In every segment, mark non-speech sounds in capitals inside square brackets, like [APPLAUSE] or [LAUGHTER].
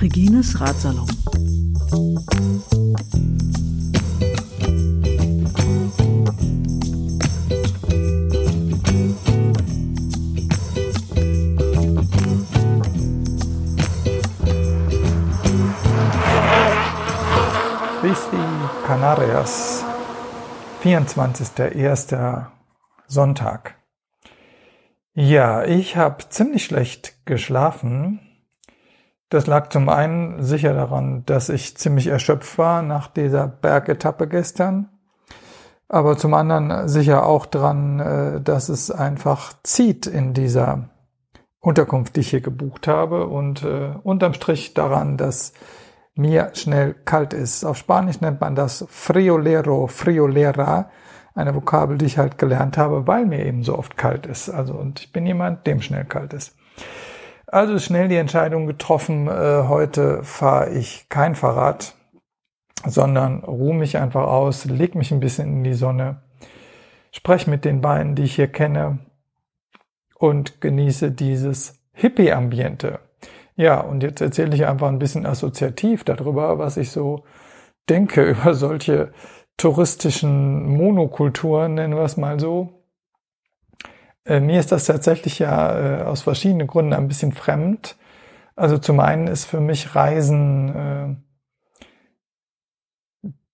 Regines Ratsalon. Canarias, 24.01. Sonntag. Ja, ich habe ziemlich schlecht geschlafen. Das lag zum einen sicher daran, dass ich ziemlich erschöpft war nach dieser Bergetappe gestern, aber zum anderen sicher auch daran, äh, dass es einfach zieht in dieser Unterkunft, die ich hier gebucht habe und äh, unterm Strich daran, dass mir schnell kalt ist. Auf Spanisch nennt man das friolero, friolera, eine Vokabel, die ich halt gelernt habe, weil mir eben so oft kalt ist. Also, und ich bin jemand, dem schnell kalt ist. Also schnell die Entscheidung getroffen, äh, heute fahre ich kein Fahrrad, sondern ruhe mich einfach aus, leg mich ein bisschen in die Sonne, spreche mit den beiden, die ich hier kenne und genieße dieses Hippie-Ambiente. Ja, und jetzt erzähle ich einfach ein bisschen assoziativ darüber, was ich so denke [LAUGHS] über solche touristischen Monokulturen, nennen wir es mal so. Äh, mir ist das tatsächlich ja äh, aus verschiedenen Gründen ein bisschen fremd. Also zum einen ist für mich Reisen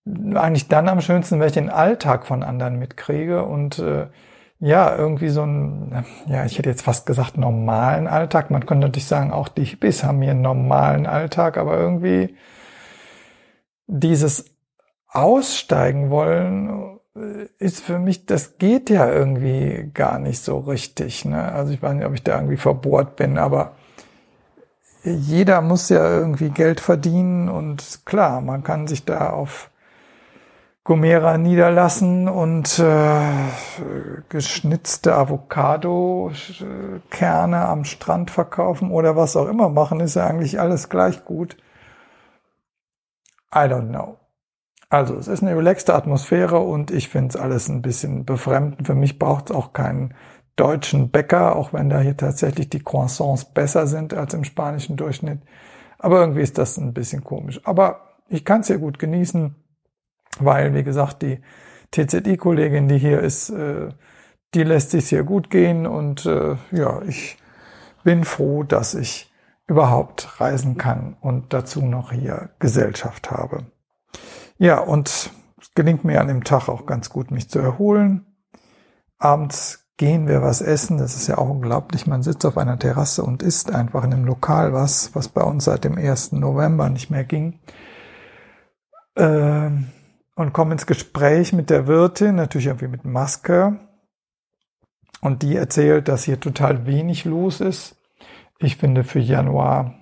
äh, eigentlich dann am schönsten, wenn ich den Alltag von anderen mitkriege und äh, ja, irgendwie so ein, ja, ich hätte jetzt fast gesagt normalen Alltag. Man könnte natürlich sagen, auch die Hippies haben hier einen normalen Alltag, aber irgendwie dieses Aussteigen wollen äh, ist für mich, das geht ja irgendwie gar nicht so richtig. Ne? Also ich weiß nicht, ob ich da irgendwie verbohrt bin, aber jeder muss ja irgendwie Geld verdienen und klar, man kann sich da auf Gomera niederlassen und äh, geschnitzte Avocado-Kerne am Strand verkaufen oder was auch immer machen, ist ja eigentlich alles gleich gut. I don't know. Also es ist eine relaxte Atmosphäre und ich finde es alles ein bisschen befremdend. Für mich braucht es auch keinen deutschen Bäcker, auch wenn da hier tatsächlich die Croissants besser sind als im spanischen Durchschnitt. Aber irgendwie ist das ein bisschen komisch. Aber ich kann es hier gut genießen weil, wie gesagt, die TZI-Kollegin, die hier ist, äh, die lässt sich sehr gut gehen und äh, ja, ich bin froh, dass ich überhaupt reisen kann und dazu noch hier Gesellschaft habe. Ja, und es gelingt mir an dem Tag auch ganz gut, mich zu erholen. Abends gehen wir was essen. Das ist ja auch unglaublich. Man sitzt auf einer Terrasse und isst einfach in einem Lokal was, was bei uns seit dem 1. November nicht mehr ging. Ähm, und komme ins Gespräch mit der Wirtin, natürlich irgendwie mit Maske. Und die erzählt, dass hier total wenig los ist. Ich finde für Januar,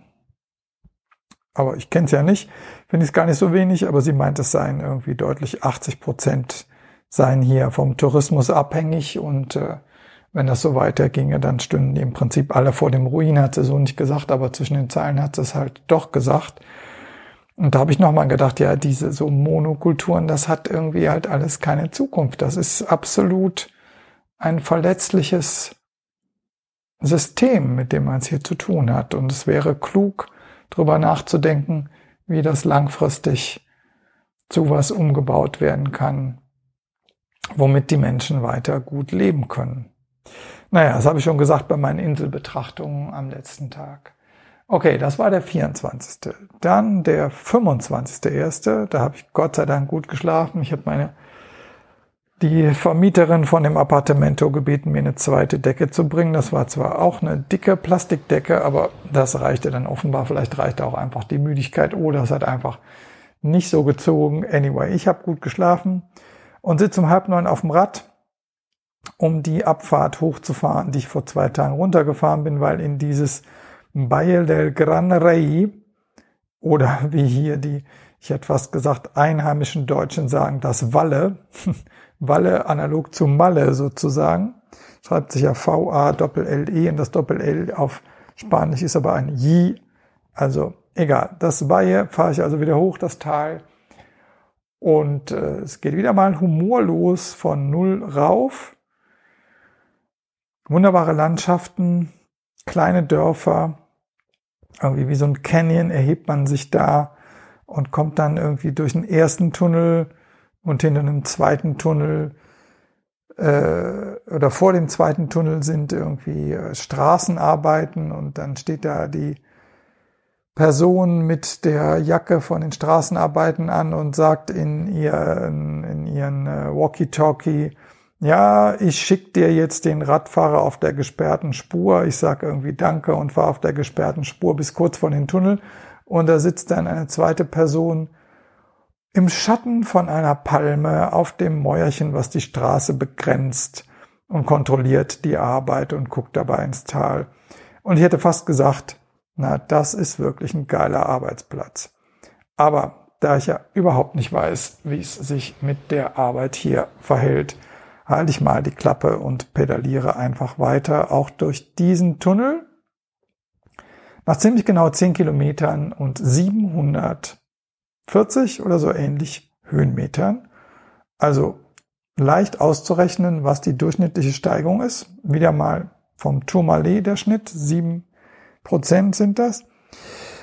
aber ich kenne es ja nicht, finde ich es gar nicht so wenig, aber sie meint, es seien irgendwie deutlich 80 Prozent seien hier vom Tourismus abhängig und äh, wenn das so weiterginge, dann stünden die im Prinzip alle vor dem Ruin, hat sie so nicht gesagt, aber zwischen den Zeilen hat sie es halt doch gesagt. Und da habe ich nochmal gedacht, ja, diese so Monokulturen, das hat irgendwie halt alles keine Zukunft. Das ist absolut ein verletzliches System, mit dem man es hier zu tun hat. Und es wäre klug, darüber nachzudenken, wie das langfristig zu was umgebaut werden kann, womit die Menschen weiter gut leben können. Naja, das habe ich schon gesagt bei meinen Inselbetrachtungen am letzten Tag. Okay, das war der 24. Dann der 25.1. Da habe ich Gott sei Dank gut geschlafen. Ich habe meine die Vermieterin von dem Appartamento gebeten, mir eine zweite Decke zu bringen. Das war zwar auch eine dicke Plastikdecke, aber das reichte dann offenbar. Vielleicht reichte auch einfach die Müdigkeit oder es hat einfach nicht so gezogen. Anyway, ich habe gut geschlafen und sitze um halb neun auf dem Rad, um die Abfahrt hochzufahren, die ich vor zwei Tagen runtergefahren bin, weil in dieses Valle del Gran Rey oder [LAUGHS] wie hier die, ich hätte fast gesagt, einheimischen Deutschen sagen, das Walle, [LAUGHS] Walle analog zu Malle sozusagen, schreibt sich ja V-A-Doppel-L-E und das Doppel-L auf Spanisch ist aber ein J, also egal. Das Valle fahre ich also wieder hoch, das Tal. Und äh, es geht wieder mal humorlos von null rauf wunderbare Landschaften, kleine Dörfer, irgendwie wie so ein Canyon erhebt man sich da und kommt dann irgendwie durch den ersten Tunnel und hinter einem zweiten Tunnel äh, oder vor dem zweiten Tunnel sind irgendwie äh, Straßenarbeiten und dann steht da die Person mit der Jacke von den Straßenarbeiten an und sagt in ihren, in ihren äh, Walkie-Talkie, ja, ich schick dir jetzt den Radfahrer auf der gesperrten Spur. Ich sag irgendwie Danke und fahre auf der gesperrten Spur bis kurz vor den Tunnel. Und da sitzt dann eine zweite Person im Schatten von einer Palme auf dem Mäuerchen, was die Straße begrenzt und kontrolliert die Arbeit und guckt dabei ins Tal. Und ich hätte fast gesagt, na, das ist wirklich ein geiler Arbeitsplatz. Aber da ich ja überhaupt nicht weiß, wie es sich mit der Arbeit hier verhält, halte ich mal die Klappe und pedaliere einfach weiter, auch durch diesen Tunnel. Nach ziemlich genau 10 Kilometern und 700 40 oder so ähnlich Höhenmetern. Also leicht auszurechnen, was die durchschnittliche Steigung ist. Wieder mal vom Tourmalet der Schnitt, sieben Prozent sind das.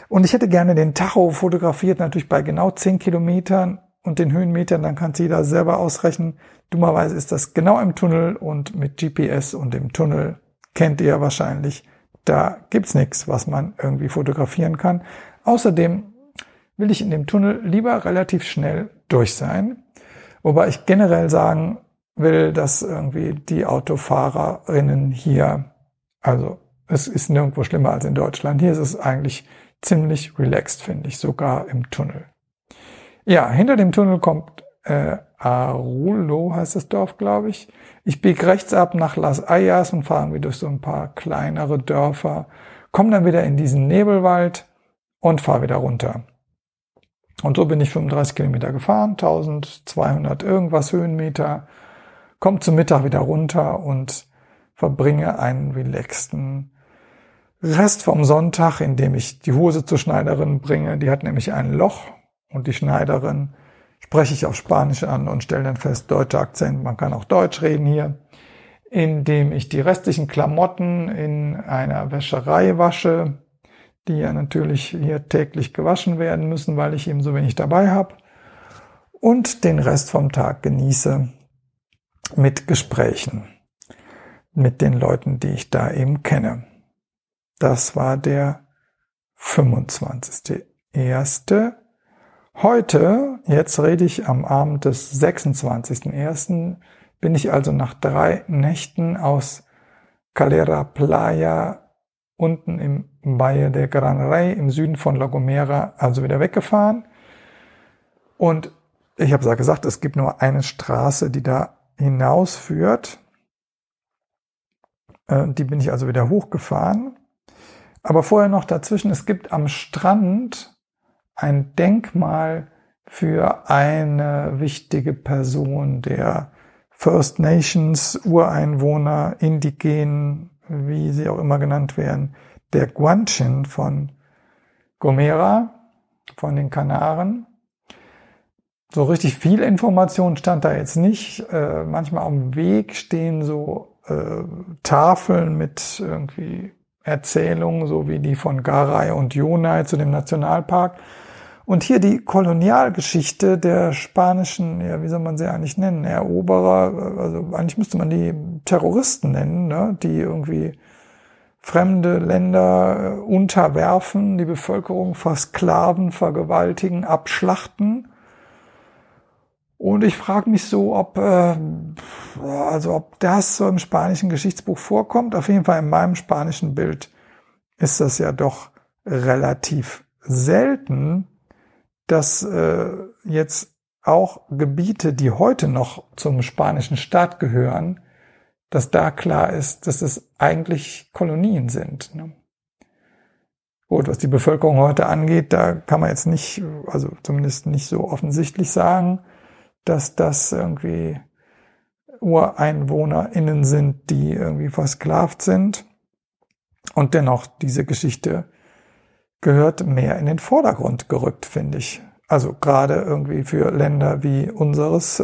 Und ich hätte gerne den Tacho fotografiert, natürlich bei genau 10 Kilometern und den Höhenmetern, dann kann es jeder selber ausrechnen. Dummerweise ist das genau im Tunnel und mit GPS und im Tunnel kennt ihr wahrscheinlich, da gibt's nichts, was man irgendwie fotografieren kann. Außerdem will ich in dem Tunnel lieber relativ schnell durch sein. Wobei ich generell sagen will, dass irgendwie die Autofahrerinnen hier, also es ist nirgendwo schlimmer als in Deutschland. Hier ist es eigentlich ziemlich relaxed, finde ich, sogar im Tunnel. Ja, hinter dem Tunnel kommt äh, Arulo, heißt das Dorf, glaube ich. Ich biege rechts ab nach Las Ayas und fahre irgendwie durch so ein paar kleinere Dörfer, komme dann wieder in diesen Nebelwald und fahre wieder runter. Und so bin ich 35 Kilometer gefahren, 1200 irgendwas Höhenmeter, komme zum Mittag wieder runter und verbringe einen relaxten Rest vom Sonntag, indem ich die Hose zur Schneiderin bringe. Die hat nämlich ein Loch und die Schneiderin spreche ich auf Spanisch an und stelle dann fest, deutscher Akzent, man kann auch Deutsch reden hier, indem ich die restlichen Klamotten in einer Wäscherei wasche, die ja natürlich hier täglich gewaschen werden müssen, weil ich eben so wenig dabei habe. Und den Rest vom Tag genieße mit Gesprächen mit den Leuten, die ich da eben kenne. Das war der 25.01. Heute, jetzt rede ich am Abend des 26.01., bin ich also nach drei Nächten aus Calera Playa unten im Valle de Gran Rey im Süden von La Gomera also wieder weggefahren. Und ich habe ja gesagt, es gibt nur eine Straße, die da hinausführt. Äh, die bin ich also wieder hochgefahren. Aber vorher noch dazwischen, es gibt am Strand ein Denkmal für eine wichtige Person der First Nations, Ureinwohner, Indigenen, wie sie auch immer genannt werden, der Guanchin von Gomera, von den Kanaren. So richtig viel Information stand da jetzt nicht. Äh, manchmal am Weg stehen so äh, Tafeln mit irgendwie Erzählungen, so wie die von Garay und Yonai zu dem Nationalpark. Und hier die Kolonialgeschichte der spanischen, ja, wie soll man sie eigentlich nennen, Eroberer, also eigentlich müsste man die Terroristen nennen, ne, die irgendwie fremde Länder äh, unterwerfen, die Bevölkerung versklaven, vergewaltigen, abschlachten. Und ich frage mich so, ob, äh, also ob das so im spanischen Geschichtsbuch vorkommt. Auf jeden Fall in meinem spanischen Bild ist das ja doch relativ selten, dass äh, jetzt auch Gebiete, die heute noch zum spanischen Staat gehören, dass da klar ist, dass es eigentlich Kolonien sind. Ne? Gut, was die Bevölkerung heute angeht, da kann man jetzt nicht, also zumindest nicht so offensichtlich sagen, dass das irgendwie UreinwohnerInnen sind, die irgendwie versklavt sind. Und dennoch, diese Geschichte gehört mehr in den Vordergrund gerückt, finde ich. Also gerade irgendwie für Länder wie unseres,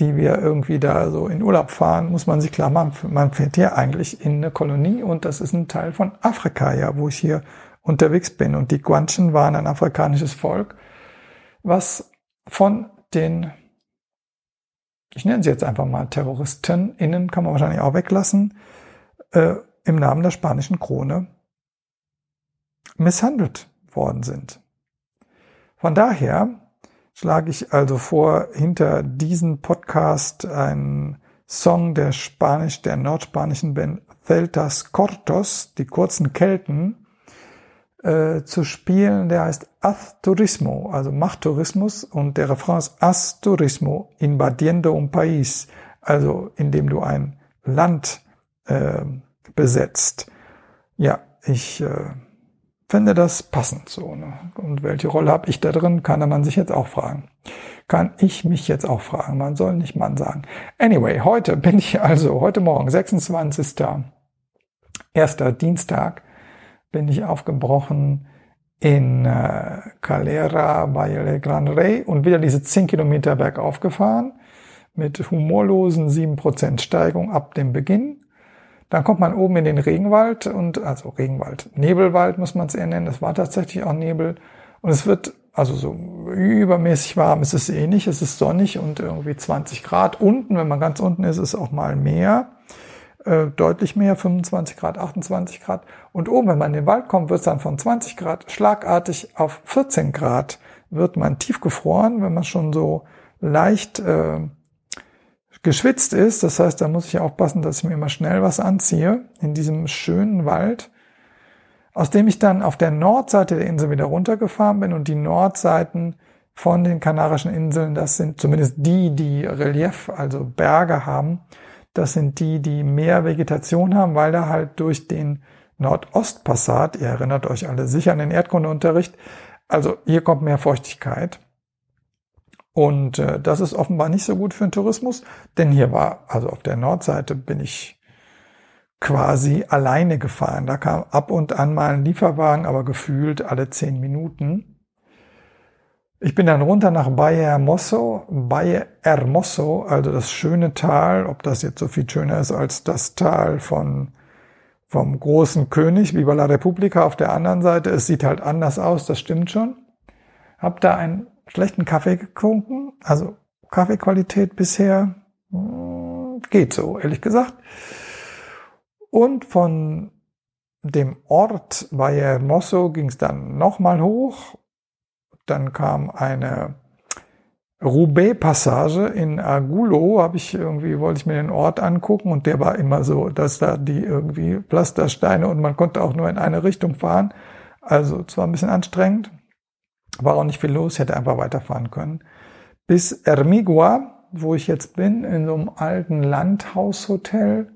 die wir irgendwie da so in Urlaub fahren, muss man sich klar machen, man fährt hier eigentlich in eine Kolonie und das ist ein Teil von Afrika, ja, wo ich hier unterwegs bin. Und die Guanchen waren ein afrikanisches Volk, was von den, ich nenne sie jetzt einfach mal Terroristen, innen kann man wahrscheinlich auch weglassen, äh, im Namen der spanischen Krone misshandelt worden sind. Von daher schlage ich also vor, hinter diesen Podcast einen Song der Spanisch, der nordspanischen Band Celtas Cortos, die kurzen Kelten, äh, zu spielen, der heißt Haz Turismo, also Macht Tourismus und der Refrain ist Haz Turismo invadiendo un país, also indem du ein Land äh, besetzt. Ja, ich äh, finde das passend so. Ne? Und welche Rolle habe ich da drin, kann man sich jetzt auch fragen. Kann ich mich jetzt auch fragen. Man soll nicht Mann sagen. Anyway, heute bin ich also, heute Morgen, 26. Erster Dienstag, bin ich aufgebrochen in äh, Calera Valle Gran Rey und wieder diese 10 Kilometer bergauf gefahren mit humorlosen 7% Steigung ab dem Beginn. Dann kommt man oben in den Regenwald und, also Regenwald, Nebelwald muss man es eher nennen. Es war tatsächlich auch Nebel. Und es wird, also so übermäßig warm ist es eh nicht. Es ist sonnig und irgendwie 20 Grad. Unten, wenn man ganz unten ist, ist auch mal mehr. Äh, deutlich mehr, 25 Grad, 28 Grad. Und oben, wenn man in den Wald kommt, wird es dann von 20 Grad schlagartig auf 14 Grad. Wird man tiefgefroren, wenn man schon so leicht äh, geschwitzt ist. Das heißt, da muss ich aufpassen, dass ich mir immer schnell was anziehe in diesem schönen Wald, aus dem ich dann auf der Nordseite der Insel wieder runtergefahren bin und die Nordseiten von den Kanarischen Inseln, das sind zumindest die, die Relief, also Berge haben, das sind die, die mehr Vegetation haben, weil da halt durch den Nordostpassat, ihr erinnert euch alle sicher an den Erdkundeunterricht, also hier kommt mehr Feuchtigkeit. Und äh, das ist offenbar nicht so gut für den Tourismus, denn hier war, also auf der Nordseite bin ich quasi alleine gefahren. Da kam ab und an mal ein Lieferwagen, aber gefühlt alle zehn Minuten. Ich bin dann runter nach Valle Hermoso, Valle Hermoso, also das schöne Tal, ob das jetzt so viel schöner ist als das Tal von, vom großen König, Viva la Repubblica auf der anderen Seite. Es sieht halt anders aus, das stimmt schon. Hab da ein schlechten Kaffee getrunken. Also Kaffeequalität bisher hm, geht so, ehrlich gesagt. Und von dem Ort Vallehermoso ging es dann nochmal hoch. Dann kam eine Roubaix-Passage in Agulo, habe ich irgendwie, wollte ich mir den Ort angucken und der war immer so, dass da die irgendwie Pflastersteine und man konnte auch nur in eine Richtung fahren. Also zwar ein bisschen anstrengend, war auch nicht viel los, hätte einfach weiterfahren können. Bis Ermigua, wo ich jetzt bin, in so einem alten Landhaushotel.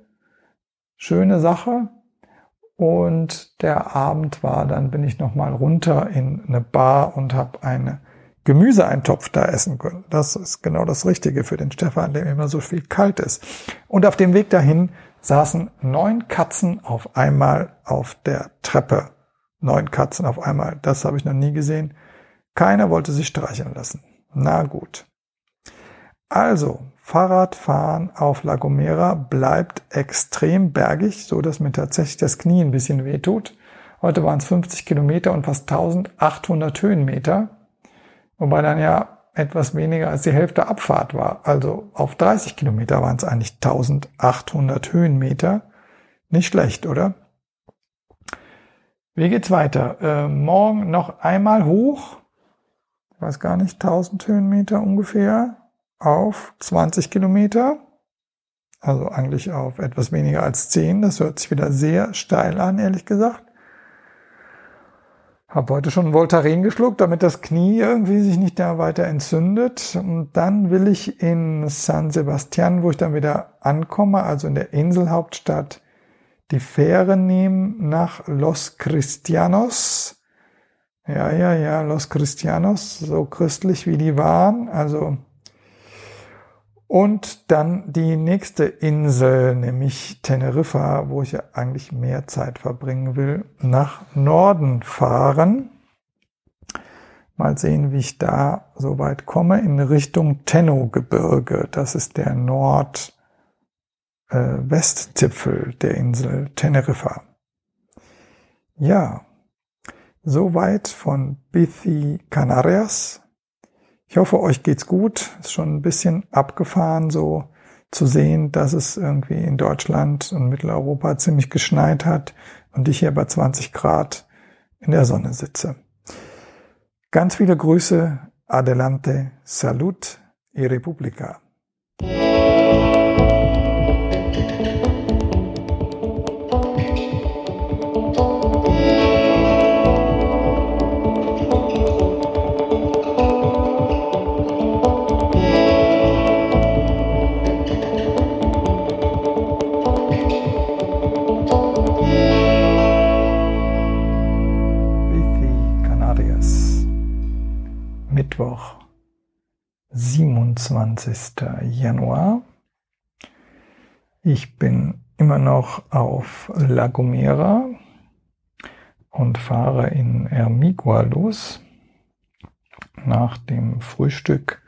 Schöne Sache. Und der Abend war, dann bin ich nochmal runter in eine Bar und habe eine Gemüseeintopf da essen können. Das ist genau das Richtige für den Stefan, dem immer so viel kalt ist. Und auf dem Weg dahin saßen neun Katzen auf einmal auf der Treppe. Neun Katzen auf einmal. Das habe ich noch nie gesehen. Keiner wollte sich streicheln lassen. Na gut. Also, Fahrradfahren auf La Gomera bleibt extrem bergig, so dass mir tatsächlich das Knie ein bisschen wehtut. Heute waren es 50 Kilometer und fast 1800 Höhenmeter, wobei dann ja etwas weniger als die Hälfte Abfahrt war. Also auf 30 Kilometer waren es eigentlich 1800 Höhenmeter. Nicht schlecht, oder? Wie geht's weiter? Äh, morgen noch einmal hoch weiß gar nicht, 1000 Höhenmeter ungefähr auf 20 Kilometer. Also eigentlich auf etwas weniger als 10. Das hört sich wieder sehr steil an, ehrlich gesagt. Hab heute schon Voltaren geschluckt, damit das Knie irgendwie sich nicht da weiter entzündet. Und dann will ich in San Sebastian, wo ich dann wieder ankomme, also in der Inselhauptstadt, die Fähre nehmen nach Los Cristianos. Ja, ja, ja, Los Cristianos, so christlich wie die waren. Also und dann die nächste Insel, nämlich Teneriffa, wo ich ja eigentlich mehr Zeit verbringen will, nach Norden fahren. Mal sehen, wie ich da so weit komme in Richtung Tenno-Gebirge. Das ist der Nordwestzipfel äh, der Insel Teneriffa. Ja, soweit von Bithi Canarias. Ich hoffe, euch geht's gut. Ist schon ein bisschen abgefahren, so zu sehen, dass es irgendwie in Deutschland und Mitteleuropa ziemlich geschneit hat und ich hier bei 20 Grad in der Sonne sitze. Ganz viele Grüße, adelante, salud y republica. Mittwoch, 27. Januar. Ich bin immer noch auf La Gomera und fahre in Ermigua los nach dem Frühstück.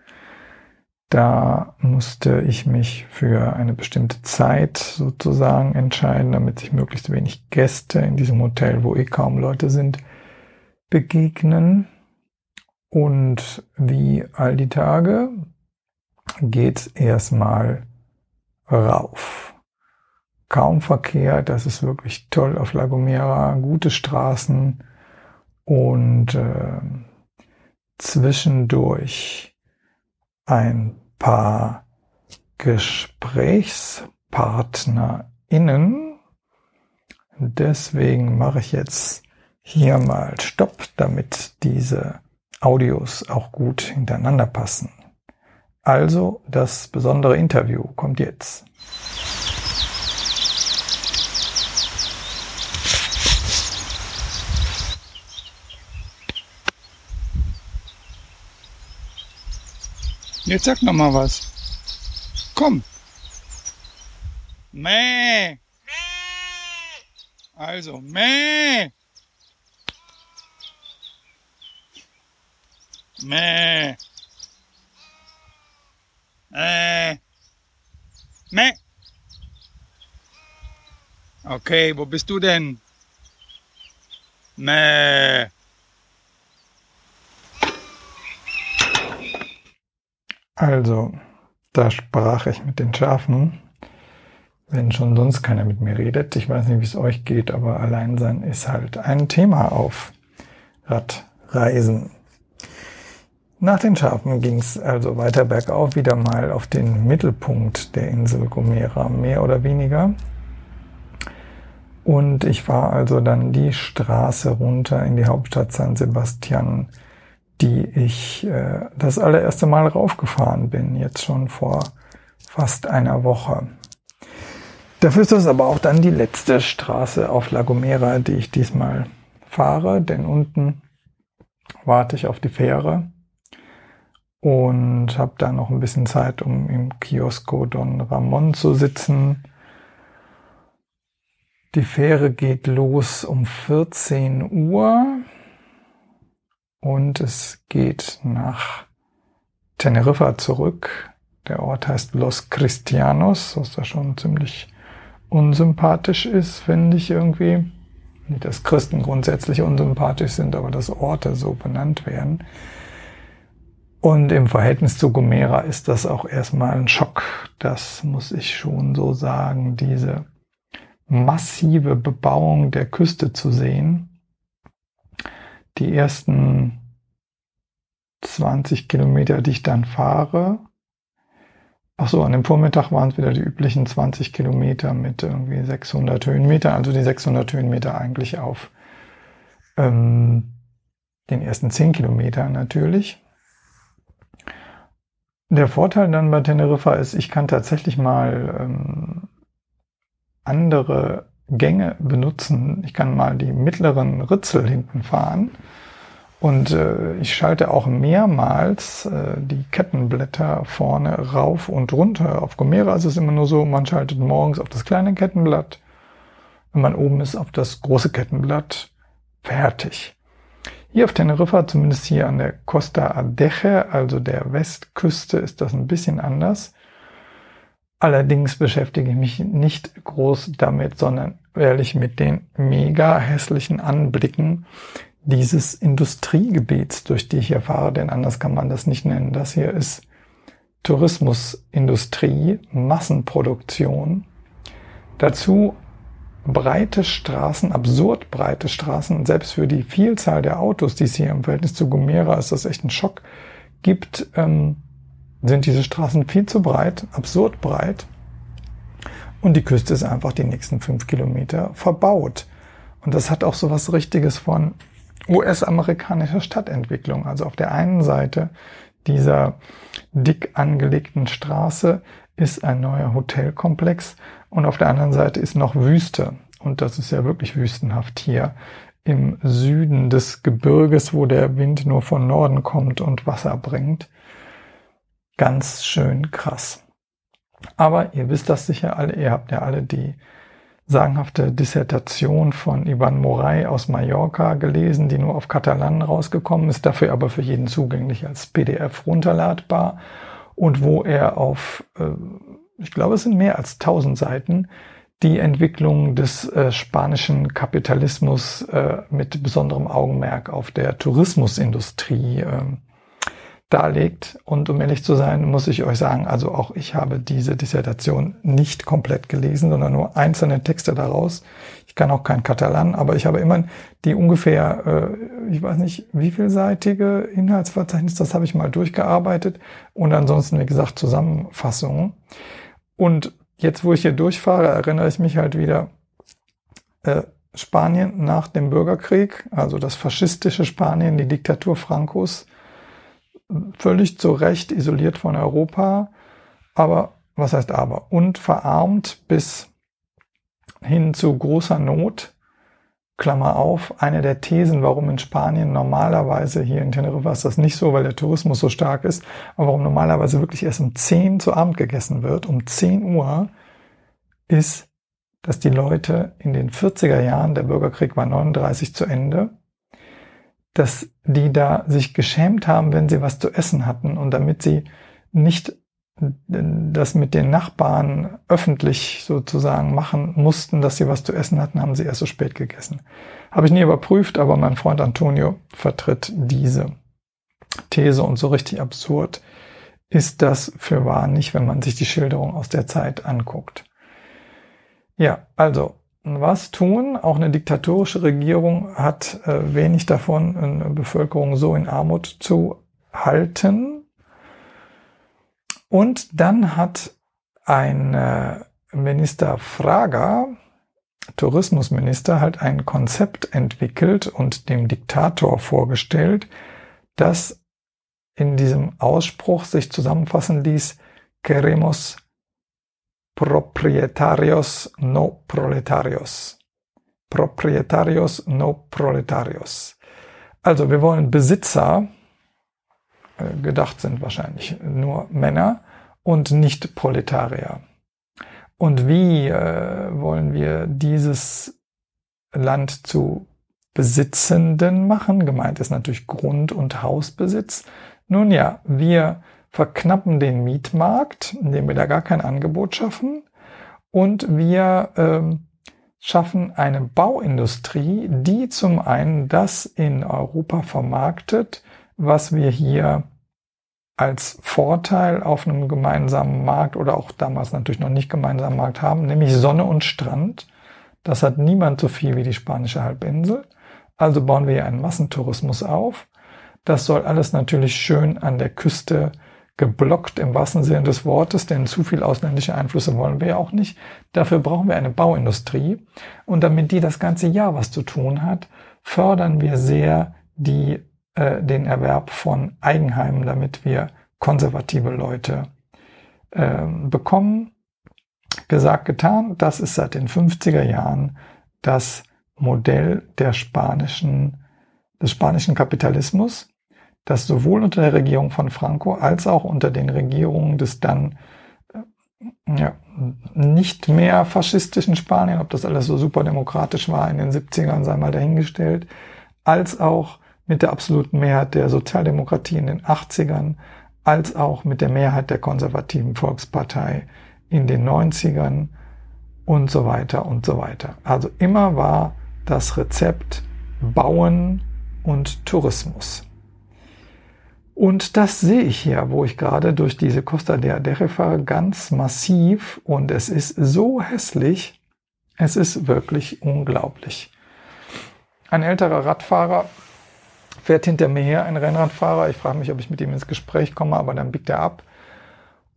Da musste ich mich für eine bestimmte Zeit sozusagen entscheiden, damit sich möglichst wenig Gäste in diesem Hotel, wo eh kaum Leute sind, begegnen. Und wie all die Tage geht's erstmal rauf. Kaum Verkehr, das ist wirklich toll auf La Gomera, gute Straßen und äh, zwischendurch ein paar GesprächspartnerInnen. Deswegen mache ich jetzt hier mal Stopp, damit diese Audios auch gut hintereinander passen. Also das besondere Interview kommt jetzt. Jetzt sag noch mal was. Komm. Mäh. Also, mäh. Mäh. Äh. Mäh. Okay, wo bist du denn? Mäh. Also, da sprach ich mit den Schafen, wenn schon sonst keiner mit mir redet. Ich weiß nicht, wie es euch geht, aber Alleinsein ist halt ein Thema auf Radreisen. Nach den Schafen ging es also weiter bergauf wieder mal auf den Mittelpunkt der Insel Gomera, mehr oder weniger. Und ich war also dann die Straße runter in die Hauptstadt San Sebastian, die ich äh, das allererste Mal raufgefahren bin, jetzt schon vor fast einer Woche. Dafür ist das aber auch dann die letzte Straße auf La Gomera, die ich diesmal fahre, denn unten warte ich auf die Fähre und habe da noch ein bisschen Zeit, um im Kiosco Don Ramon zu sitzen. Die Fähre geht los um 14 Uhr und es geht nach Teneriffa zurück. Der Ort heißt Los Cristianos, was da schon ziemlich unsympathisch ist, finde ich irgendwie. Nicht, dass Christen grundsätzlich unsympathisch sind, aber dass Orte so benannt werden. Und im Verhältnis zu Gomera ist das auch erstmal ein Schock. Das muss ich schon so sagen, diese massive Bebauung der Küste zu sehen. Die ersten 20 Kilometer, die ich dann fahre. Ach so, an dem Vormittag waren es wieder die üblichen 20 Kilometer mit irgendwie 600 Höhenmeter, also die 600 Höhenmeter eigentlich auf ähm, den ersten 10 Kilometern natürlich. Der Vorteil dann bei Teneriffa ist, ich kann tatsächlich mal ähm, andere Gänge benutzen. Ich kann mal die mittleren Ritzel hinten fahren und äh, ich schalte auch mehrmals äh, die Kettenblätter vorne rauf und runter. Auf Gomera ist es immer nur so, man schaltet morgens auf das kleine Kettenblatt, wenn man oben ist auf das große Kettenblatt, fertig. Hier auf Teneriffa, zumindest hier an der Costa Adeje, also der Westküste, ist das ein bisschen anders. Allerdings beschäftige ich mich nicht groß damit, sondern ehrlich mit den mega hässlichen Anblicken dieses Industriegebiets, durch die ich hier fahre, denn anders kann man das nicht nennen. Das hier ist Tourismusindustrie, Massenproduktion. Dazu breite Straßen, absurd breite Straßen, selbst für die Vielzahl der Autos, die es hier im Verhältnis zu Gomera ist das echt ein Schock, gibt, ähm, sind diese Straßen viel zu breit, absurd breit. Und die Küste ist einfach die nächsten fünf Kilometer verbaut. Und das hat auch so was Richtiges von US-amerikanischer Stadtentwicklung. Also auf der einen Seite dieser dick angelegten Straße ist ein neuer Hotelkomplex und auf der anderen Seite ist noch Wüste. Und das ist ja wirklich wüstenhaft hier im Süden des Gebirges, wo der Wind nur von Norden kommt und Wasser bringt. Ganz schön krass. Aber ihr wisst das sicher alle, ihr habt ja alle die sagenhafte Dissertation von Ivan Moray aus Mallorca gelesen, die nur auf Katalan rausgekommen ist, dafür aber für jeden zugänglich als PDF runterladbar und wo er auf, äh, ich glaube, es sind mehr als 1000 Seiten, die Entwicklung des äh, spanischen Kapitalismus äh, mit besonderem Augenmerk auf der Tourismusindustrie äh, darlegt. Und um ehrlich zu sein, muss ich euch sagen, also auch ich habe diese Dissertation nicht komplett gelesen, sondern nur einzelne Texte daraus. Ich kann auch kein Katalan, aber ich habe immer die ungefähr, äh, ich weiß nicht, wie vielseitige Inhaltsverzeichnis, das habe ich mal durchgearbeitet und ansonsten, wie gesagt, Zusammenfassungen. Und jetzt, wo ich hier durchfahre, erinnere ich mich halt wieder, äh, Spanien nach dem Bürgerkrieg, also das faschistische Spanien, die Diktatur Francos, völlig zu Recht isoliert von Europa, aber was heißt aber? Und verarmt bis hin zu großer Not. Klammer auf, eine der Thesen, warum in Spanien normalerweise, hier in Teneriffa ist das nicht so, weil der Tourismus so stark ist, aber warum normalerweise wirklich erst um 10 zu Abend gegessen wird, um 10 Uhr, ist, dass die Leute in den 40er Jahren, der Bürgerkrieg war 39 zu Ende, dass die da sich geschämt haben, wenn sie was zu essen hatten und damit sie nicht das mit den Nachbarn öffentlich sozusagen machen mussten, dass sie was zu essen hatten, haben sie erst so spät gegessen. Habe ich nie überprüft, aber mein Freund Antonio vertritt diese These und so richtig absurd ist das für wahr nicht, wenn man sich die Schilderung aus der Zeit anguckt. Ja, also was tun. Auch eine diktatorische Regierung hat äh, wenig davon, eine Bevölkerung so in Armut zu halten. Und dann hat ein äh, Minister Fraga, Tourismusminister, halt ein Konzept entwickelt und dem Diktator vorgestellt, das in diesem Ausspruch sich zusammenfassen ließ, queremos proprietarios no proletarios. Proprietarios no proletarios. Also wir wollen Besitzer, gedacht sind wahrscheinlich nur Männer und nicht Proletarier. Und wie äh, wollen wir dieses Land zu Besitzenden machen? Gemeint ist natürlich Grund- und Hausbesitz. Nun ja, wir verknappen den Mietmarkt, indem wir da gar kein Angebot schaffen. Und wir ähm, schaffen eine Bauindustrie, die zum einen das in Europa vermarktet, was wir hier als Vorteil auf einem gemeinsamen Markt oder auch damals natürlich noch nicht gemeinsamen Markt haben, nämlich Sonne und Strand. Das hat niemand so viel wie die spanische Halbinsel. Also bauen wir hier einen Massentourismus auf. Das soll alles natürlich schön an der Küste geblockt im wahrsten Sinne des Wortes, denn zu viel ausländische Einflüsse wollen wir ja auch nicht. Dafür brauchen wir eine Bauindustrie. Und damit die das ganze Jahr was zu tun hat, fördern wir sehr die, äh, den Erwerb von Eigenheimen, damit wir konservative Leute äh, bekommen. Gesagt, getan. Das ist seit den 50er Jahren das Modell der spanischen, des spanischen Kapitalismus dass sowohl unter der Regierung von Franco als auch unter den Regierungen des dann äh, ja, nicht mehr faschistischen Spanien, ob das alles so super demokratisch war in den 70ern, sei mal dahingestellt, als auch mit der absoluten Mehrheit der Sozialdemokratie in den 80ern, als auch mit der Mehrheit der konservativen Volkspartei in den 90ern und so weiter und so weiter. Also immer war das Rezept Bauen und Tourismus. Und das sehe ich hier, wo ich gerade durch diese Costa de Adere fahre, ganz massiv und es ist so hässlich, es ist wirklich unglaublich. Ein älterer Radfahrer fährt hinter mir her, ein Rennradfahrer. Ich frage mich, ob ich mit ihm ins Gespräch komme, aber dann biegt er ab.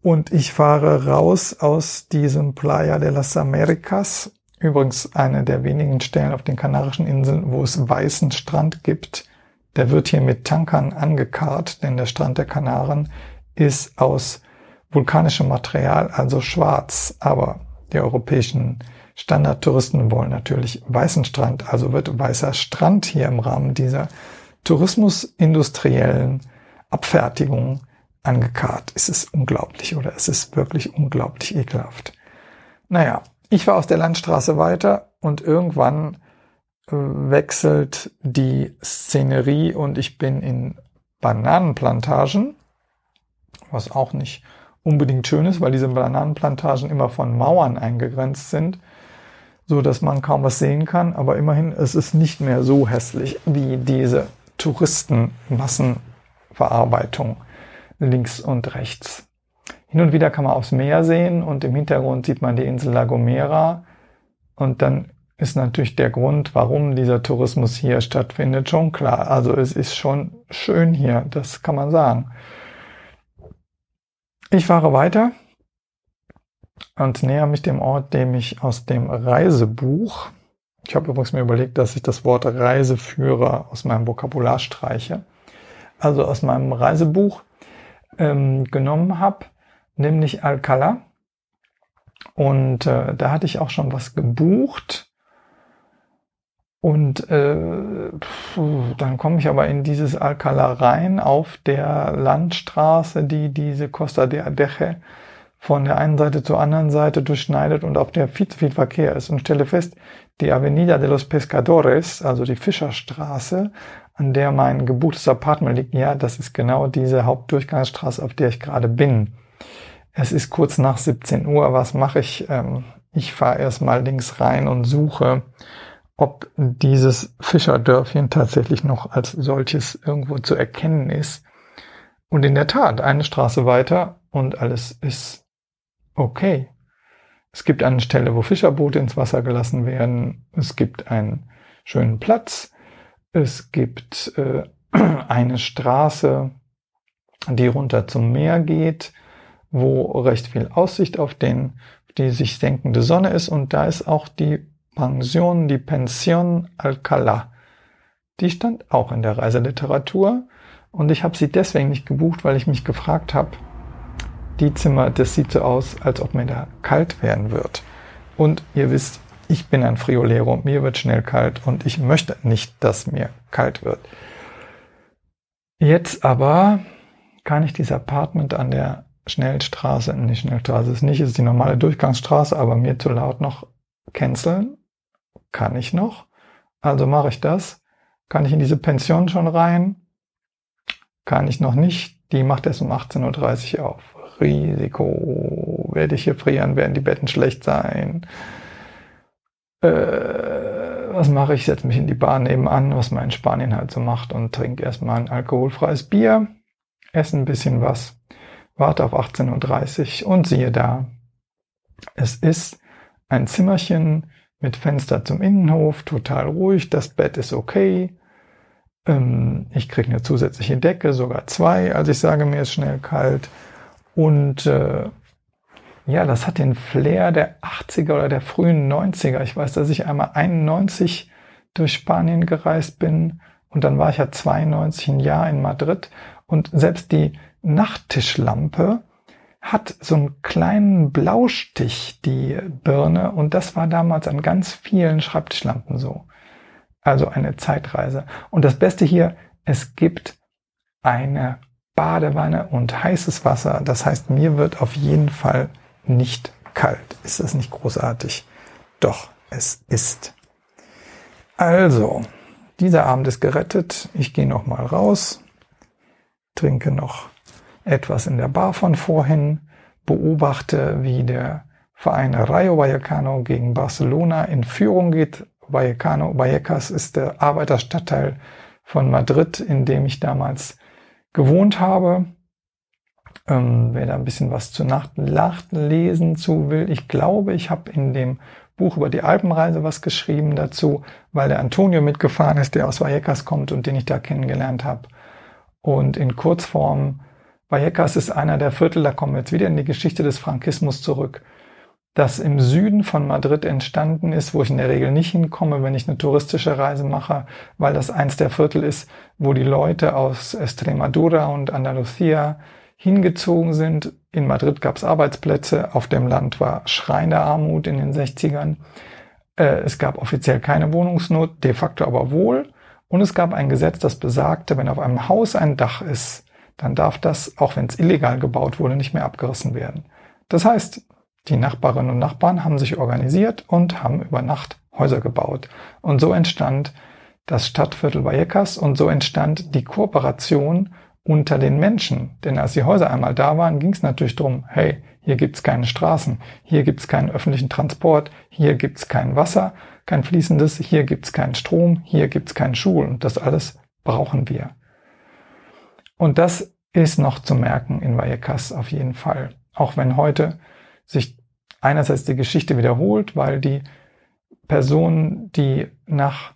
Und ich fahre raus aus diesem Playa de las Americas. Übrigens eine der wenigen Stellen auf den Kanarischen Inseln, wo es weißen Strand gibt. Der wird hier mit Tankern angekarrt, denn der Strand der Kanaren ist aus vulkanischem Material, also schwarz. Aber die europäischen Standardtouristen wollen natürlich weißen Strand, also wird weißer Strand hier im Rahmen dieser tourismusindustriellen Abfertigung angekarrt. Es ist unglaublich oder es ist wirklich unglaublich ekelhaft. Naja, ich war aus der Landstraße weiter und irgendwann äh, wechselt die Szenerie und ich bin in Bananenplantagen, was auch nicht unbedingt schön ist, weil diese Bananenplantagen immer von Mauern eingegrenzt sind so dass man kaum was sehen kann. Aber immerhin, es ist nicht mehr so hässlich wie diese Touristenmassenverarbeitung links und rechts. Hin und wieder kann man aufs Meer sehen und im Hintergrund sieht man die Insel La Gomera. Und dann ist natürlich der Grund, warum dieser Tourismus hier stattfindet, schon klar. Also es ist schon schön hier, das kann man sagen. Ich fahre weiter und näher mich dem Ort, dem ich aus dem Reisebuch, ich habe übrigens mir überlegt, dass ich das Wort Reiseführer aus meinem Vokabular streiche, also aus meinem Reisebuch ähm, genommen habe, nämlich Alcala. Und äh, da hatte ich auch schon was gebucht. Und äh, dann komme ich aber in dieses Alcala rein auf der Landstraße, die diese Costa de Adeje von der einen Seite zur anderen Seite durchschneidet und auf der viel zu viel Verkehr ist und stelle fest, die Avenida de los Pescadores, also die Fischerstraße, an der mein gebuchtes Apartment liegt, ja, das ist genau diese Hauptdurchgangsstraße, auf der ich gerade bin. Es ist kurz nach 17 Uhr. Was mache ich? Ähm, ich fahre erstmal links rein und suche, ob dieses Fischerdörfchen tatsächlich noch als solches irgendwo zu erkennen ist. Und in der Tat, eine Straße weiter und alles ist okay. Es gibt eine Stelle, wo Fischerboote ins Wasser gelassen werden. Es gibt einen schönen Platz. Es gibt äh, [CLEARS THROAT] eine Straße, die runter zum Meer geht, wo recht viel Aussicht auf den, die sich senkende Sonne ist. Und da ist auch die Pension, die Pension Alcalá. Die stand auch in der Reiseliteratur. Und ich habe sie deswegen nicht gebucht, weil ich mich gefragt habe, die Zimmer, das sieht so aus, als ob mir da kalt werden wird. Und ihr wisst, ich bin ein Friolero, mir wird schnell kalt und ich möchte nicht, dass mir kalt wird. Jetzt aber kann ich dieses Apartment an der Schnellstraße, nicht Schnellstraße ist nicht, ist die normale Durchgangsstraße, aber mir zu laut noch canceln. Kann ich noch. Also mache ich das. Kann ich in diese Pension schon rein? Kann ich noch nicht. Die macht erst um 18.30 Uhr auf. Risiko. Werde ich hier frieren? Werden die Betten schlecht sein? Äh, was mache ich? Setze mich in die Bar nebenan, was man in Spanien halt so macht und trinke erstmal ein alkoholfreies Bier, esse ein bisschen was, warte auf 18.30 Uhr und siehe da, es ist ein Zimmerchen mit Fenster zum Innenhof, total ruhig, das Bett ist okay, ähm, ich kriege eine zusätzliche Decke, sogar zwei, als ich sage, mir ist schnell kalt. Und äh, ja, das hat den Flair der 80er oder der frühen 90er. Ich weiß, dass ich einmal 91 durch Spanien gereist bin und dann war ich ja 92 ein Jahr in Madrid und selbst die Nachttischlampe hat so einen kleinen Blaustich, die Birne, und das war damals an ganz vielen Schreibtischlampen so. Also eine Zeitreise. Und das Beste hier, es gibt eine Badewanne und heißes Wasser. Das heißt, mir wird auf jeden Fall nicht kalt. Ist das nicht großartig? Doch, es ist. Also, Dieser Abend ist gerettet. Ich gehe noch mal raus, trinke noch etwas in der Bar von vorhin, beobachte, wie der Verein Rayo Vallecano gegen Barcelona in Führung geht. Vallecano, Vallecas ist der Arbeiterstadtteil von Madrid, in dem ich damals gewohnt habe. Ähm, wer da ein bisschen was zur Nacht, Nacht lesen zu will, ich glaube, ich habe in dem Buch über die Alpenreise was geschrieben dazu, weil der Antonio mitgefahren ist, der aus Vallecas kommt und den ich da kennengelernt habe. Und in Kurzform, Vallecas ist einer der Viertel, da kommen wir jetzt wieder in die Geschichte des Frankismus zurück, das im Süden von Madrid entstanden ist, wo ich in der Regel nicht hinkomme, wenn ich eine touristische Reise mache, weil das eins der Viertel ist, wo die Leute aus Extremadura und Andalucía hingezogen sind. In Madrid gab es Arbeitsplätze, auf dem Land war schreiende Armut in den 60ern. Äh, es gab offiziell keine Wohnungsnot, de facto aber wohl. Und es gab ein Gesetz, das besagte, wenn auf einem Haus ein Dach ist, dann darf das, auch wenn es illegal gebaut wurde, nicht mehr abgerissen werden. Das heißt, die Nachbarinnen und Nachbarn haben sich organisiert und haben über Nacht Häuser gebaut. Und so entstand das Stadtviertel Vallecas und so entstand die Kooperation unter den Menschen. Denn als die Häuser einmal da waren, ging es natürlich darum, hey, hier gibt's keine Straßen, hier gibt's keinen öffentlichen Transport, hier gibt's kein Wasser, kein fließendes, hier gibt's keinen Strom, hier gibt's keinen Schulen. Das alles brauchen wir. Und das ist noch zu merken in Vallecas auf jeden Fall. Auch wenn heute sich einerseits die Geschichte wiederholt, weil die Personen, die nach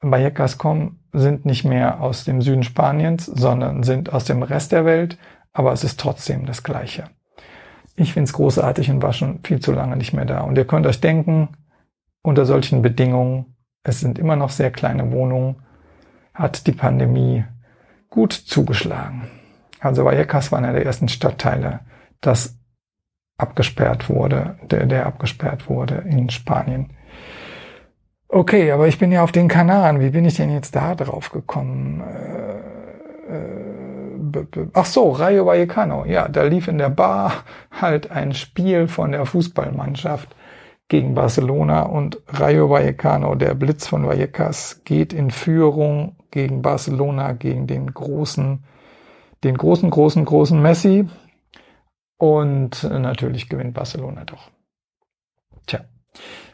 Vallecas kommen, sind nicht mehr aus dem Süden Spaniens, sondern sind aus dem Rest der Welt, aber es ist trotzdem das Gleiche. Ich finde es großartig und war schon viel zu lange nicht mehr da. Und ihr könnt euch denken, unter solchen Bedingungen, es sind immer noch sehr kleine Wohnungen, hat die Pandemie gut zugeschlagen. Also Vallecas war einer der ersten Stadtteile, das abgesperrt wurde, der, der abgesperrt wurde in Spanien. Okay, aber ich bin ja auf den Kanaren. Wie bin ich denn jetzt da drauf gekommen? Äh, äh, ach so, Rayo Vallecano. Ja, da lief in der Bar halt ein Spiel von der Fußballmannschaft gegen Barcelona und Rayo Vallecano, der Blitz von Vallecas, geht in Führung gegen Barcelona, gegen den großen, den großen, großen, großen Messi. Und natürlich gewinnt Barcelona doch. Tja.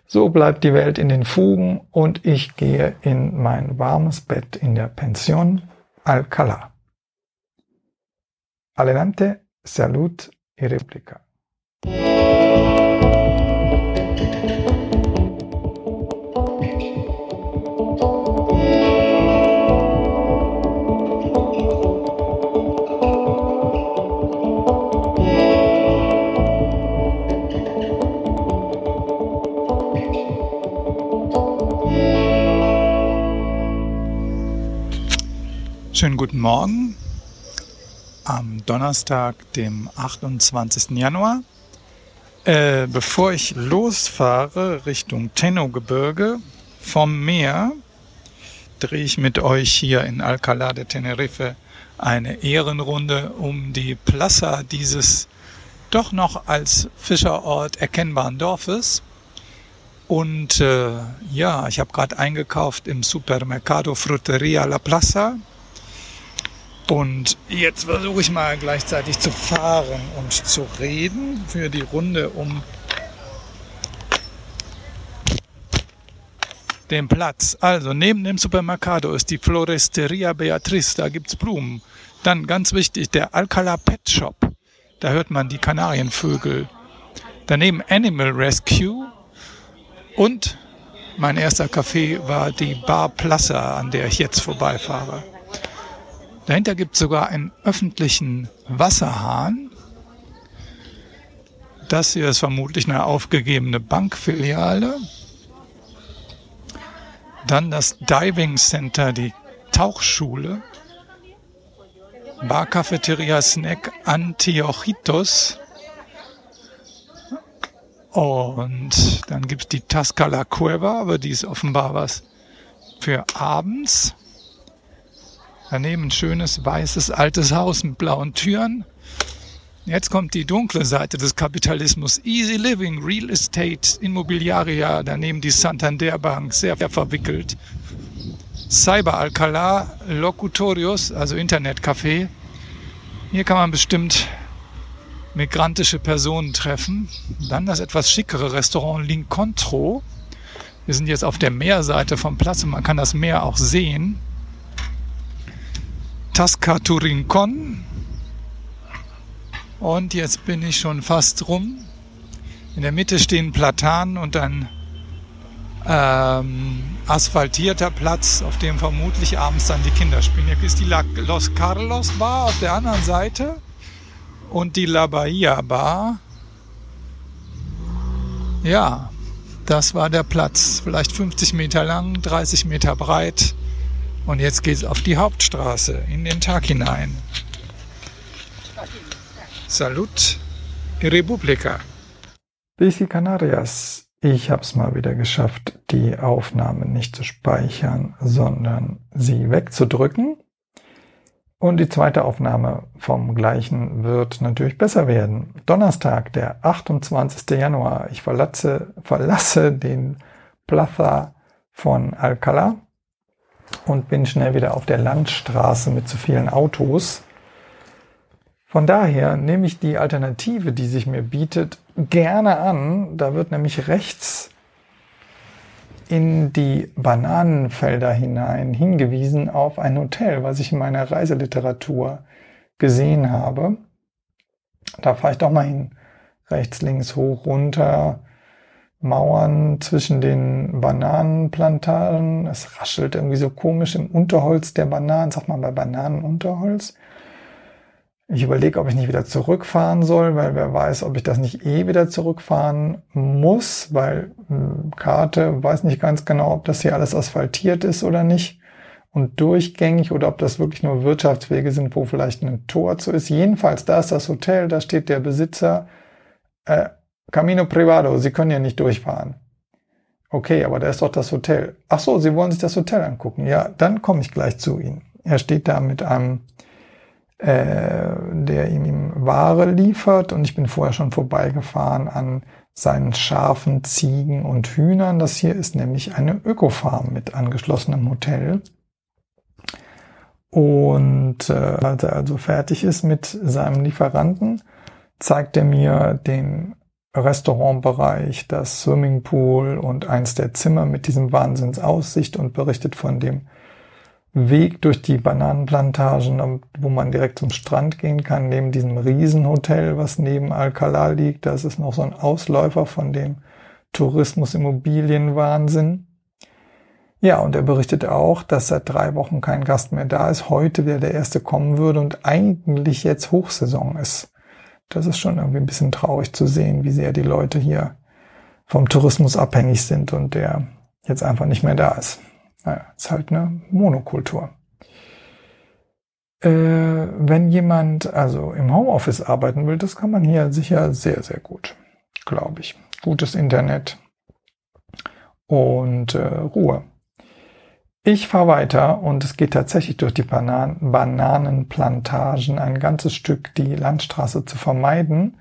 So bleibt die Welt in den Fugen und ich gehe in mein warmes Bett in der Pension Alcalá. Adelante, salud y replica. Schönen guten Morgen am Donnerstag, dem 28. Januar. Äh, bevor ich losfahre Richtung Tenno-Gebirge vom Meer, drehe ich mit euch hier in Alcalá de Tenerife eine Ehrenrunde um die Plaza dieses doch noch als Fischerort erkennbaren Dorfes. Und äh, ja, ich habe gerade eingekauft im Supermercado Fruteria La Plaza und jetzt versuche ich mal gleichzeitig zu fahren und zu reden für die Runde um den Platz. Also neben dem Supermercado ist die Floresteria Beatriz, da gibt es Blumen. Dann ganz wichtig, der Alcala Pet Shop, da hört man die Kanarienvögel. Daneben Animal Rescue und mein erster Café war die Bar Plaza, an der ich jetzt vorbeifahre. Dahinter gibt es sogar einen öffentlichen Wasserhahn. Das hier ist vermutlich eine aufgegebene Bankfiliale. Dann das Diving Center, die Tauchschule. Bar Cafeteria Snack Antiochitos. Und dann gibt es die Tascala Cueva, aber die ist offenbar was für abends. Daneben ein schönes weißes altes Haus mit blauen Türen. Jetzt kommt die dunkle Seite des Kapitalismus. Easy Living, Real Estate, Immobiliaria, daneben die Santander Bank, sehr verwickelt. Cyber Alcalá Locutorius, also Internetcafé. Hier kann man bestimmt migrantische Personen treffen. Dann das etwas schickere Restaurant L'Incontro. Wir sind jetzt auf der Meerseite vom Platz und man kann das Meer auch sehen. Tasca Turincon. Und jetzt bin ich schon fast rum. In der Mitte stehen Platanen und ein ähm, asphaltierter Platz, auf dem vermutlich abends dann die Kinder spielen. Hier ist die La Los Carlos Bar auf der anderen Seite und die La Bahia Bar. Ja, das war der Platz. Vielleicht 50 Meter lang, 30 Meter breit. Und jetzt geht es auf die Hauptstraße in den Tag hinein. Salut, Republika. Bici Canarias. Ich habe es mal wieder geschafft, die Aufnahme nicht zu speichern, sondern sie wegzudrücken. Und die zweite Aufnahme vom gleichen wird natürlich besser werden. Donnerstag, der 28. Januar. Ich verlasse, verlasse den Plaza von Alcalá und bin schnell wieder auf der Landstraße mit zu vielen Autos. Von daher nehme ich die Alternative, die sich mir bietet, gerne an. Da wird nämlich rechts in die Bananenfelder hinein hingewiesen auf ein Hotel, was ich in meiner Reiseliteratur gesehen habe. Da fahre ich doch mal hin. Rechts, links, hoch, runter. Mauern zwischen den Bananenplantagen. Es raschelt irgendwie so komisch im Unterholz der Bananen. Sag mal bei Bananenunterholz. Ich überlege, ob ich nicht wieder zurückfahren soll, weil wer weiß, ob ich das nicht eh wieder zurückfahren muss, weil hm, Karte weiß nicht ganz genau, ob das hier alles asphaltiert ist oder nicht und durchgängig oder ob das wirklich nur Wirtschaftswege sind, wo vielleicht ein Tor zu ist. Jedenfalls, da ist das Hotel, da steht der Besitzer, äh, Camino Privado, Sie können ja nicht durchfahren. Okay, aber da ist doch das Hotel. Ach so, Sie wollen sich das Hotel angucken. Ja, dann komme ich gleich zu Ihnen. Er steht da mit einem äh, der ihm Ware liefert und ich bin vorher schon vorbeigefahren an seinen Schafen, Ziegen und Hühnern. Das hier ist nämlich eine Ökofarm mit angeschlossenem Hotel. Und äh, als er also fertig ist mit seinem Lieferanten, zeigt er mir den Restaurantbereich, das Swimmingpool und eins der Zimmer mit diesem Wahnsinnsaussicht und berichtet von dem Weg durch die Bananenplantagen, wo man direkt zum Strand gehen kann, neben diesem Riesenhotel, was neben Alcalá liegt. Das ist noch so ein Ausläufer von dem Tourismus-Immobilien-Wahnsinn. Ja, und er berichtet auch, dass seit drei Wochen kein Gast mehr da ist, heute wieder der erste kommen würde und eigentlich jetzt Hochsaison ist. Das ist schon irgendwie ein bisschen traurig zu sehen, wie sehr die Leute hier vom Tourismus abhängig sind und der jetzt einfach nicht mehr da ist. Naja, ist halt eine Monokultur. Äh, wenn jemand also im Homeoffice arbeiten will, das kann man hier sicher sehr, sehr gut, glaube ich. Gutes Internet und äh, Ruhe. Ich fahre weiter und es geht tatsächlich durch die Banan Bananenplantagen ein ganzes Stück die Landstraße zu vermeiden,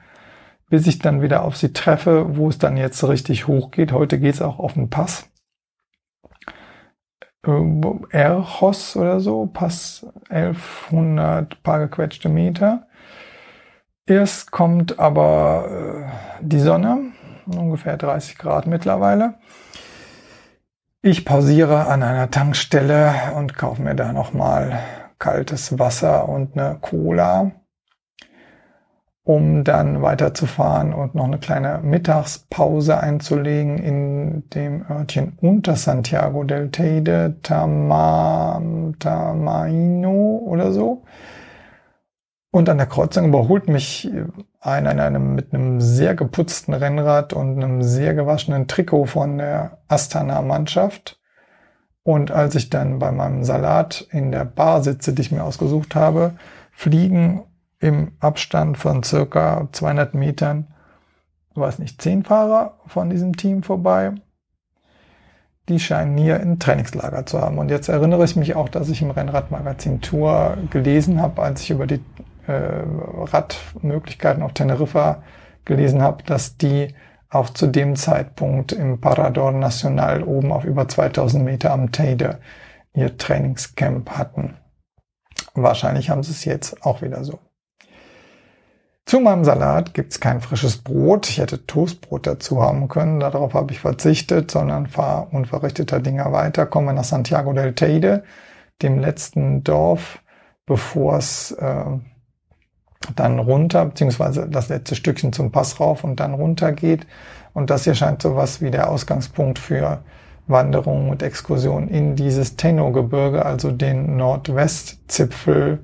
bis ich dann wieder auf sie treffe, wo es dann jetzt richtig hoch geht. Heute geht es auch auf den Pass. Erchos oder so, Pass 1100 paar gequetschte Meter. Erst kommt aber äh, die Sonne, ungefähr 30 Grad mittlerweile. Ich pausiere an einer Tankstelle und kaufe mir da nochmal kaltes Wasser und eine Cola um dann weiterzufahren und noch eine kleine Mittagspause einzulegen in dem Örtchen unter Santiago del Teide, Tama, Tamaino oder so. Und an der Kreuzung überholt mich einer in einem, mit einem sehr geputzten Rennrad und einem sehr gewaschenen Trikot von der Astana-Mannschaft. Und als ich dann bei meinem Salat in der Bar sitze, die ich mir ausgesucht habe, fliegen im Abstand von circa 200 Metern, weiß nicht, zehn Fahrer von diesem Team vorbei. Die scheinen hier ein Trainingslager zu haben. Und jetzt erinnere ich mich auch, dass ich im Rennradmagazin Tour gelesen habe, als ich über die Radmöglichkeiten auf Teneriffa gelesen habe, dass die auch zu dem Zeitpunkt im Parador Nacional oben auf über 2000 Meter am Teide ihr Trainingscamp hatten. Wahrscheinlich haben sie es jetzt auch wieder so. Zu meinem Salat gibt's kein frisches Brot. Ich hätte Toastbrot dazu haben können. Darauf habe ich verzichtet, sondern fahre unverrichteter Dinger weiter, komme nach Santiago del Teide, dem letzten Dorf, bevor es äh, dann runter, beziehungsweise das letzte Stückchen zum Pass rauf und dann runter geht. Und das hier scheint so was wie der Ausgangspunkt für Wanderungen und Exkursionen in dieses Teno-Gebirge, also den Nordwestzipfel,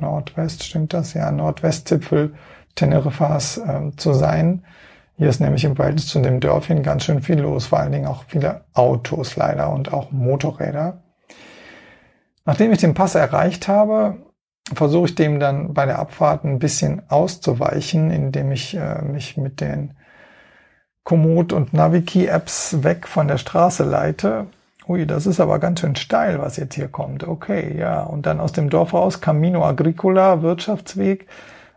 Nordwest, stimmt das? Ja, Nordwestzipfel Teneriffas äh, zu sein. Hier ist nämlich im Verhältnis zu dem Dörfchen ganz schön viel los, vor allen Dingen auch viele Autos leider und auch Motorräder. Nachdem ich den Pass erreicht habe, versuche ich dem dann bei der Abfahrt ein bisschen auszuweichen, indem ich äh, mich mit den Komoot und Naviki-Apps weg von der Straße leite. Ui, das ist aber ganz schön steil, was jetzt hier kommt. Okay, ja. Und dann aus dem Dorf raus, Camino Agricola, Wirtschaftsweg.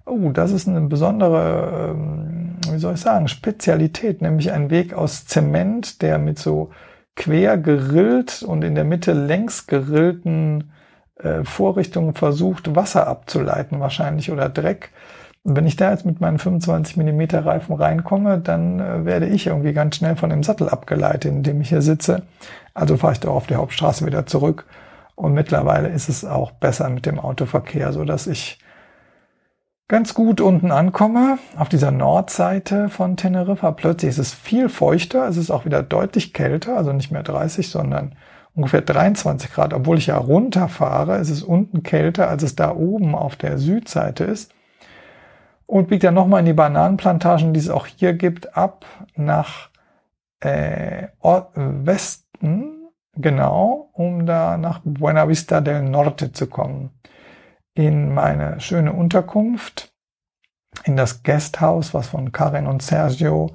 Oh, das ist eine besondere, ähm, wie soll ich sagen, Spezialität, nämlich ein Weg aus Zement, der mit so quer gerillt und in der Mitte längs gerillten äh, Vorrichtungen versucht, Wasser abzuleiten wahrscheinlich oder Dreck. Und wenn ich da jetzt mit meinen 25 Millimeter Reifen reinkomme, dann äh, werde ich irgendwie ganz schnell von dem Sattel abgeleitet, in dem ich hier sitze. Also fahre ich doch auf die Hauptstraße wieder zurück. Und mittlerweile ist es auch besser mit dem Autoverkehr, so dass ich ganz gut unten ankomme, auf dieser Nordseite von Teneriffa. Plötzlich ist es viel feuchter, es ist auch wieder deutlich kälter, also nicht mehr 30, sondern ungefähr 23 Grad. Obwohl ich ja runterfahre, ist es unten kälter, als es da oben auf der Südseite ist und biegt dann nochmal in die Bananenplantagen, die es auch hier gibt, ab nach äh, Westen, genau, um da nach Buena Vista del Norte zu kommen. In meine schöne Unterkunft, in das Guesthouse, was von Karin und Sergio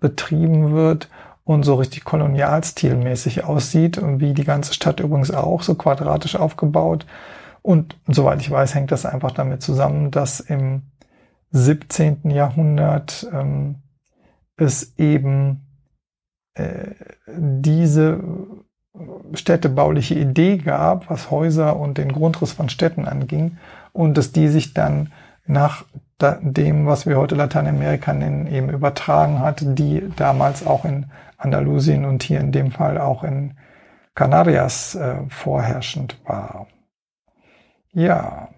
betrieben wird und so richtig kolonialstilmäßig aussieht und wie die ganze Stadt übrigens auch, so quadratisch aufgebaut. Und soweit ich weiß, hängt das einfach damit zusammen, dass im 17. Jahrhundert ähm, es eben äh, diese städtebauliche Idee gab, was Häuser und den Grundriss von Städten anging und dass die sich dann nach dem, was wir heute Lateinamerika nennen, eben übertragen hat, die damals auch in Andalusien und hier in dem Fall auch in Canarias äh, vorherrschend war. Ja,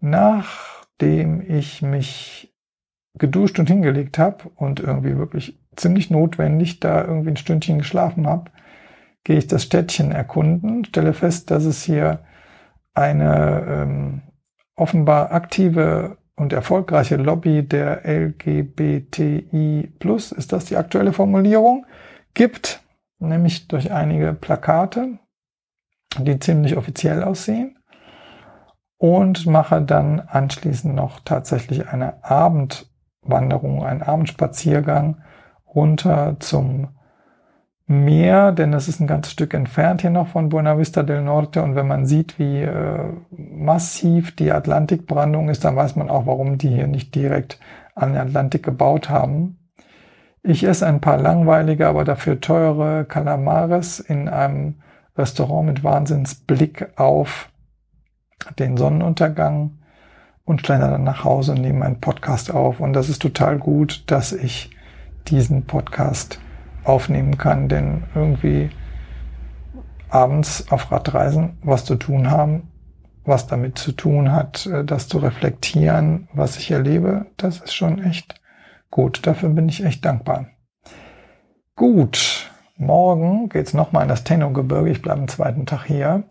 nach nachdem ich mich geduscht und hingelegt habe und irgendwie wirklich ziemlich notwendig da irgendwie ein Stündchen geschlafen habe, gehe ich das Städtchen erkunden, stelle fest, dass es hier eine ähm, offenbar aktive und erfolgreiche Lobby der LGBTI plus, ist das die aktuelle Formulierung, gibt, nämlich durch einige Plakate, die ziemlich offiziell aussehen. Und mache dann anschließend noch tatsächlich eine Abendwanderung, einen Abendspaziergang runter zum Meer, denn es ist ein ganzes Stück entfernt hier noch von Buena Vista del Norte und wenn man sieht, wie äh, massiv die Atlantikbrandung ist, dann weiß man auch, warum die hier nicht direkt an den Atlantik gebaut haben. Ich esse ein paar langweilige, aber dafür teure Calamares in einem Restaurant mit Wahnsinnsblick auf den Sonnenuntergang und schlender dann nach Hause und nehme einen Podcast auf. Und das ist total gut, dass ich diesen Podcast aufnehmen kann, denn irgendwie abends auf Radreisen was zu tun haben, was damit zu tun hat, äh, das zu reflektieren, was ich erlebe, das ist schon echt gut. Dafür bin ich echt dankbar. Gut, morgen geht's nochmal in das Tenno-Gebirge. Ich bleibe am zweiten Tag hier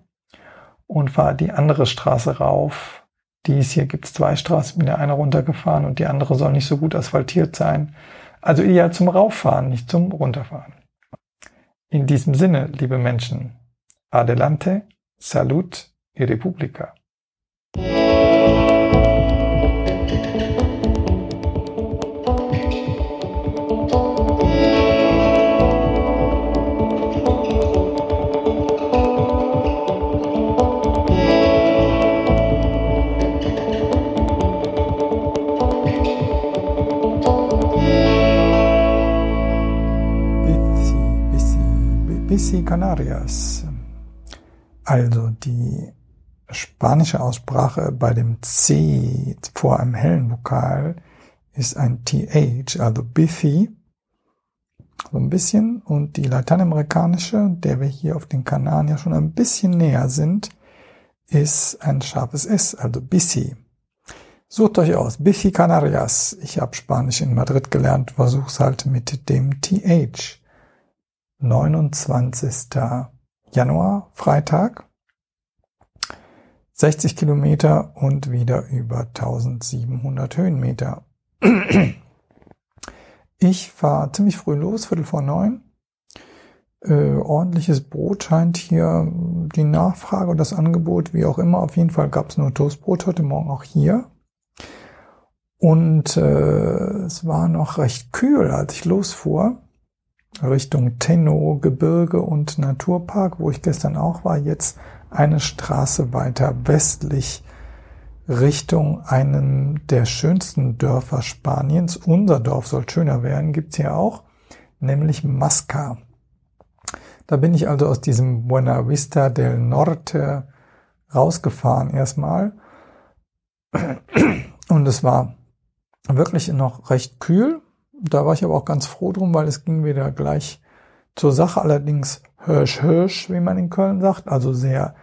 und fahre die andere Straße rauf. Dies hier gibt's zwei Straßen, bin der eine runtergefahren und die andere soll nicht so gut asphaltiert sein. Also eher zum Rauffahren, nicht zum Runterfahren. In diesem Sinne, liebe Menschen, adelante, salut y Bici Canarias. Also die spanische Aussprache bei dem C vor einem hellen Vokal ist ein TH, also Biffy, so ein bisschen. Und die lateinamerikanische, der wir hier auf den Kanaren ja schon ein bisschen näher sind, ist ein scharfes S, also Bissi. Sucht euch aus, Biffy Canarias. Ich habe Spanisch in Madrid gelernt, versuch's halt mit dem TH. 29. Januar, Freitag. 60 Kilometer und wieder über 1700 Höhenmeter. Ich fahre ziemlich früh los, Viertel vor neun. Äh, ordentliches Brot scheint hier die Nachfrage und das Angebot, wie auch immer. Auf jeden Fall gab es nur Toastbrot heute Morgen auch hier. Und äh, es war noch recht kühl, als ich losfuhr. Richtung Tenno, Gebirge und Naturpark, wo ich gestern auch war. Jetzt eine Straße weiter westlich Richtung einem der schönsten Dörfer Spaniens. Unser Dorf soll schöner werden, gibt's hier auch, nämlich Masca. Da bin ich also aus diesem Buena Vista del Norte rausgefahren erstmal. Und es war wirklich noch recht kühl. Da war ich aber auch ganz froh drum, weil es ging wieder gleich zur Sache. Allerdings hirsch hirsch, wie man in Köln sagt, also sehr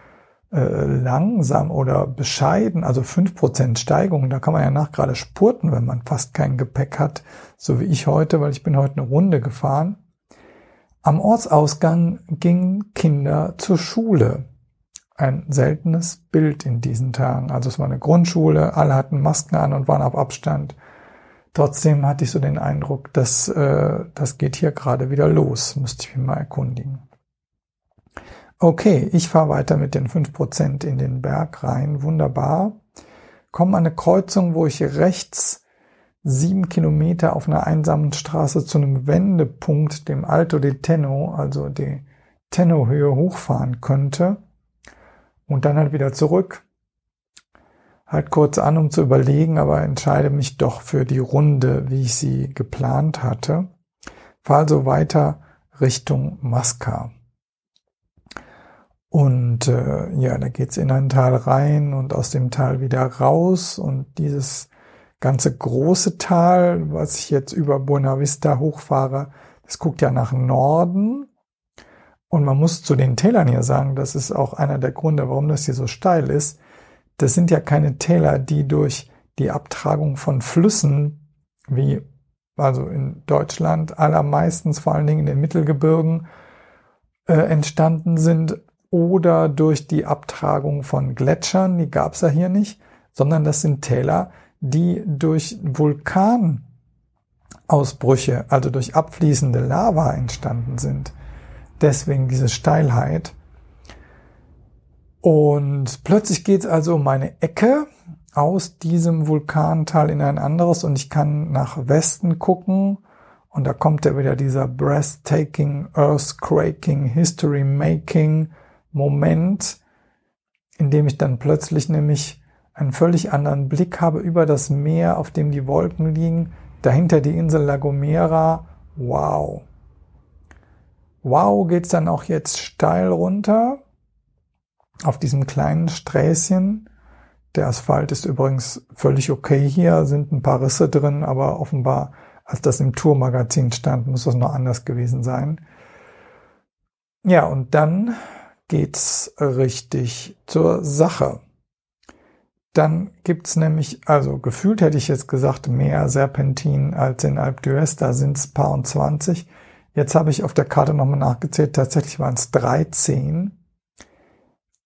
äh, langsam oder bescheiden, also fünf Prozent Steigung, da kann man ja nach gerade spurten, wenn man fast kein Gepäck hat, so wie ich heute, weil ich bin heute eine Runde gefahren. Am Ortsausgang gingen Kinder zur Schule. Ein seltenes Bild in diesen Tagen. Also es war eine Grundschule, alle hatten Masken an und waren auf Abstand. Trotzdem hatte ich so den Eindruck, dass äh, das geht hier gerade wieder los. Müsste ich mich mal erkundigen. Okay, ich fahre weiter mit den fünf Prozent in den Berg rein. Wunderbar. Komme an eine Kreuzung, wo ich rechts sieben Kilometer auf einer einsamen Straße zu einem Wendepunkt, dem Alto de Tenno, also die Tenno-Höhe hochfahren könnte. Und dann halt wieder zurück. Halt kurz an, um zu überlegen, aber entscheide mich doch für die Runde, wie ich sie geplant hatte. Fahre also weiter Richtung Masca. Und äh, ja, da geht's in ein Tal rein und aus dem Tal wieder raus. Und dieses ganze große Tal, was ich jetzt über Buena Vista hochfahre, das guckt ja nach Norden. Und man muss zu den Tälern hier sagen, das ist auch einer der Gründe, warum das hier so steil ist. Das sind ja keine Täler, die durch die Abtragung von Flüssen, wie also in Deutschland allermeistens, vor allen Dingen in den Mittelgebirgen, äh, entstanden sind, oder durch die Abtragung von Gletschern, die gab es ja hier nicht, sondern das sind Täler, die durch Vulkanausbrüche, also durch abfließende Lava entstanden sind. Deswegen diese Steilheit. Und plötzlich geht es also um eine Ecke aus diesem Vulkantal in ein anderes und ich kann nach Westen gucken und da kommt ja wieder dieser breathtaking, earthquaking, history making Moment, in dem ich dann plötzlich nämlich einen völlig anderen Blick habe über das Meer, auf dem die Wolken liegen, dahinter die Insel La Gomera. Wow. Wow geht's dann auch jetzt steil runter auf diesem kleinen Sträßchen. Der Asphalt ist übrigens völlig okay hier, sind ein paar Risse drin, aber offenbar, als das im Tourmagazin stand, muss das noch anders gewesen sein. Ja, und dann geht's richtig zur Sache. Dann gibt's nämlich, also gefühlt hätte ich jetzt gesagt, mehr Serpentin als in Alp d'Huez, da sind's paar und 20. Jetzt habe ich auf der Karte nochmal nachgezählt, tatsächlich waren es 13.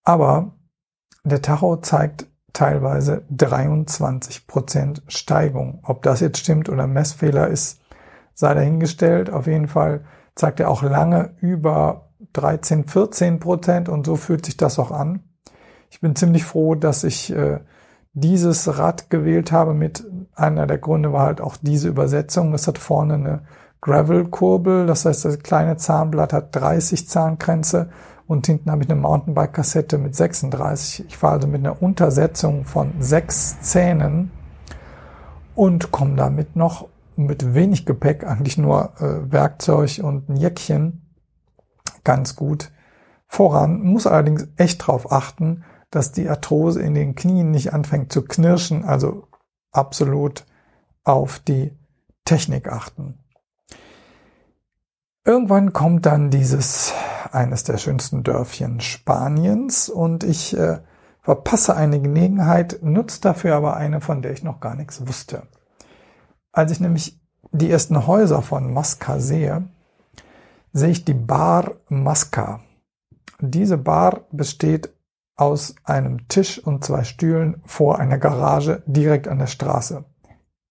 Aber der Tacho zeigt teilweise 23 Prozent Steigung. Ob das jetzt stimmt oder Messfehler ist, sei dahingestellt. Auf jeden Fall zeigt er auch lange über 13, 14 Prozent und so fühlt sich das auch an. Ich bin ziemlich froh, dass ich äh, dieses Rad gewählt habe mit einer der Gründe war halt auch diese Übersetzung. Es hat vorne eine Gravel-Kurbel, das heißt, das kleine Zahnblatt hat 30 Zahngrenze und hinten habe ich eine Mountainbike-Kassette mit 36. Ich fahre also mit einer Untersetzung von sechs Zähnen und komme damit noch mit wenig Gepäck, eigentlich nur äh, Werkzeug und ein Jäckchen, ganz gut voran, muss allerdings echt darauf achten, dass die Arthrose in den Knien nicht anfängt zu knirschen, also absolut auf die Technik achten. Irgendwann kommt dann dieses eines der schönsten Dörfchen Spaniens und ich äh, verpasse eine Gelegenheit, nutze dafür aber eine, von der ich noch gar nichts wusste. Als ich nämlich die ersten Häuser von Masca sehe, sehe ich die Bar Masca. Diese Bar besteht aus einem Tisch und zwei Stühlen vor einer Garage direkt an der Straße.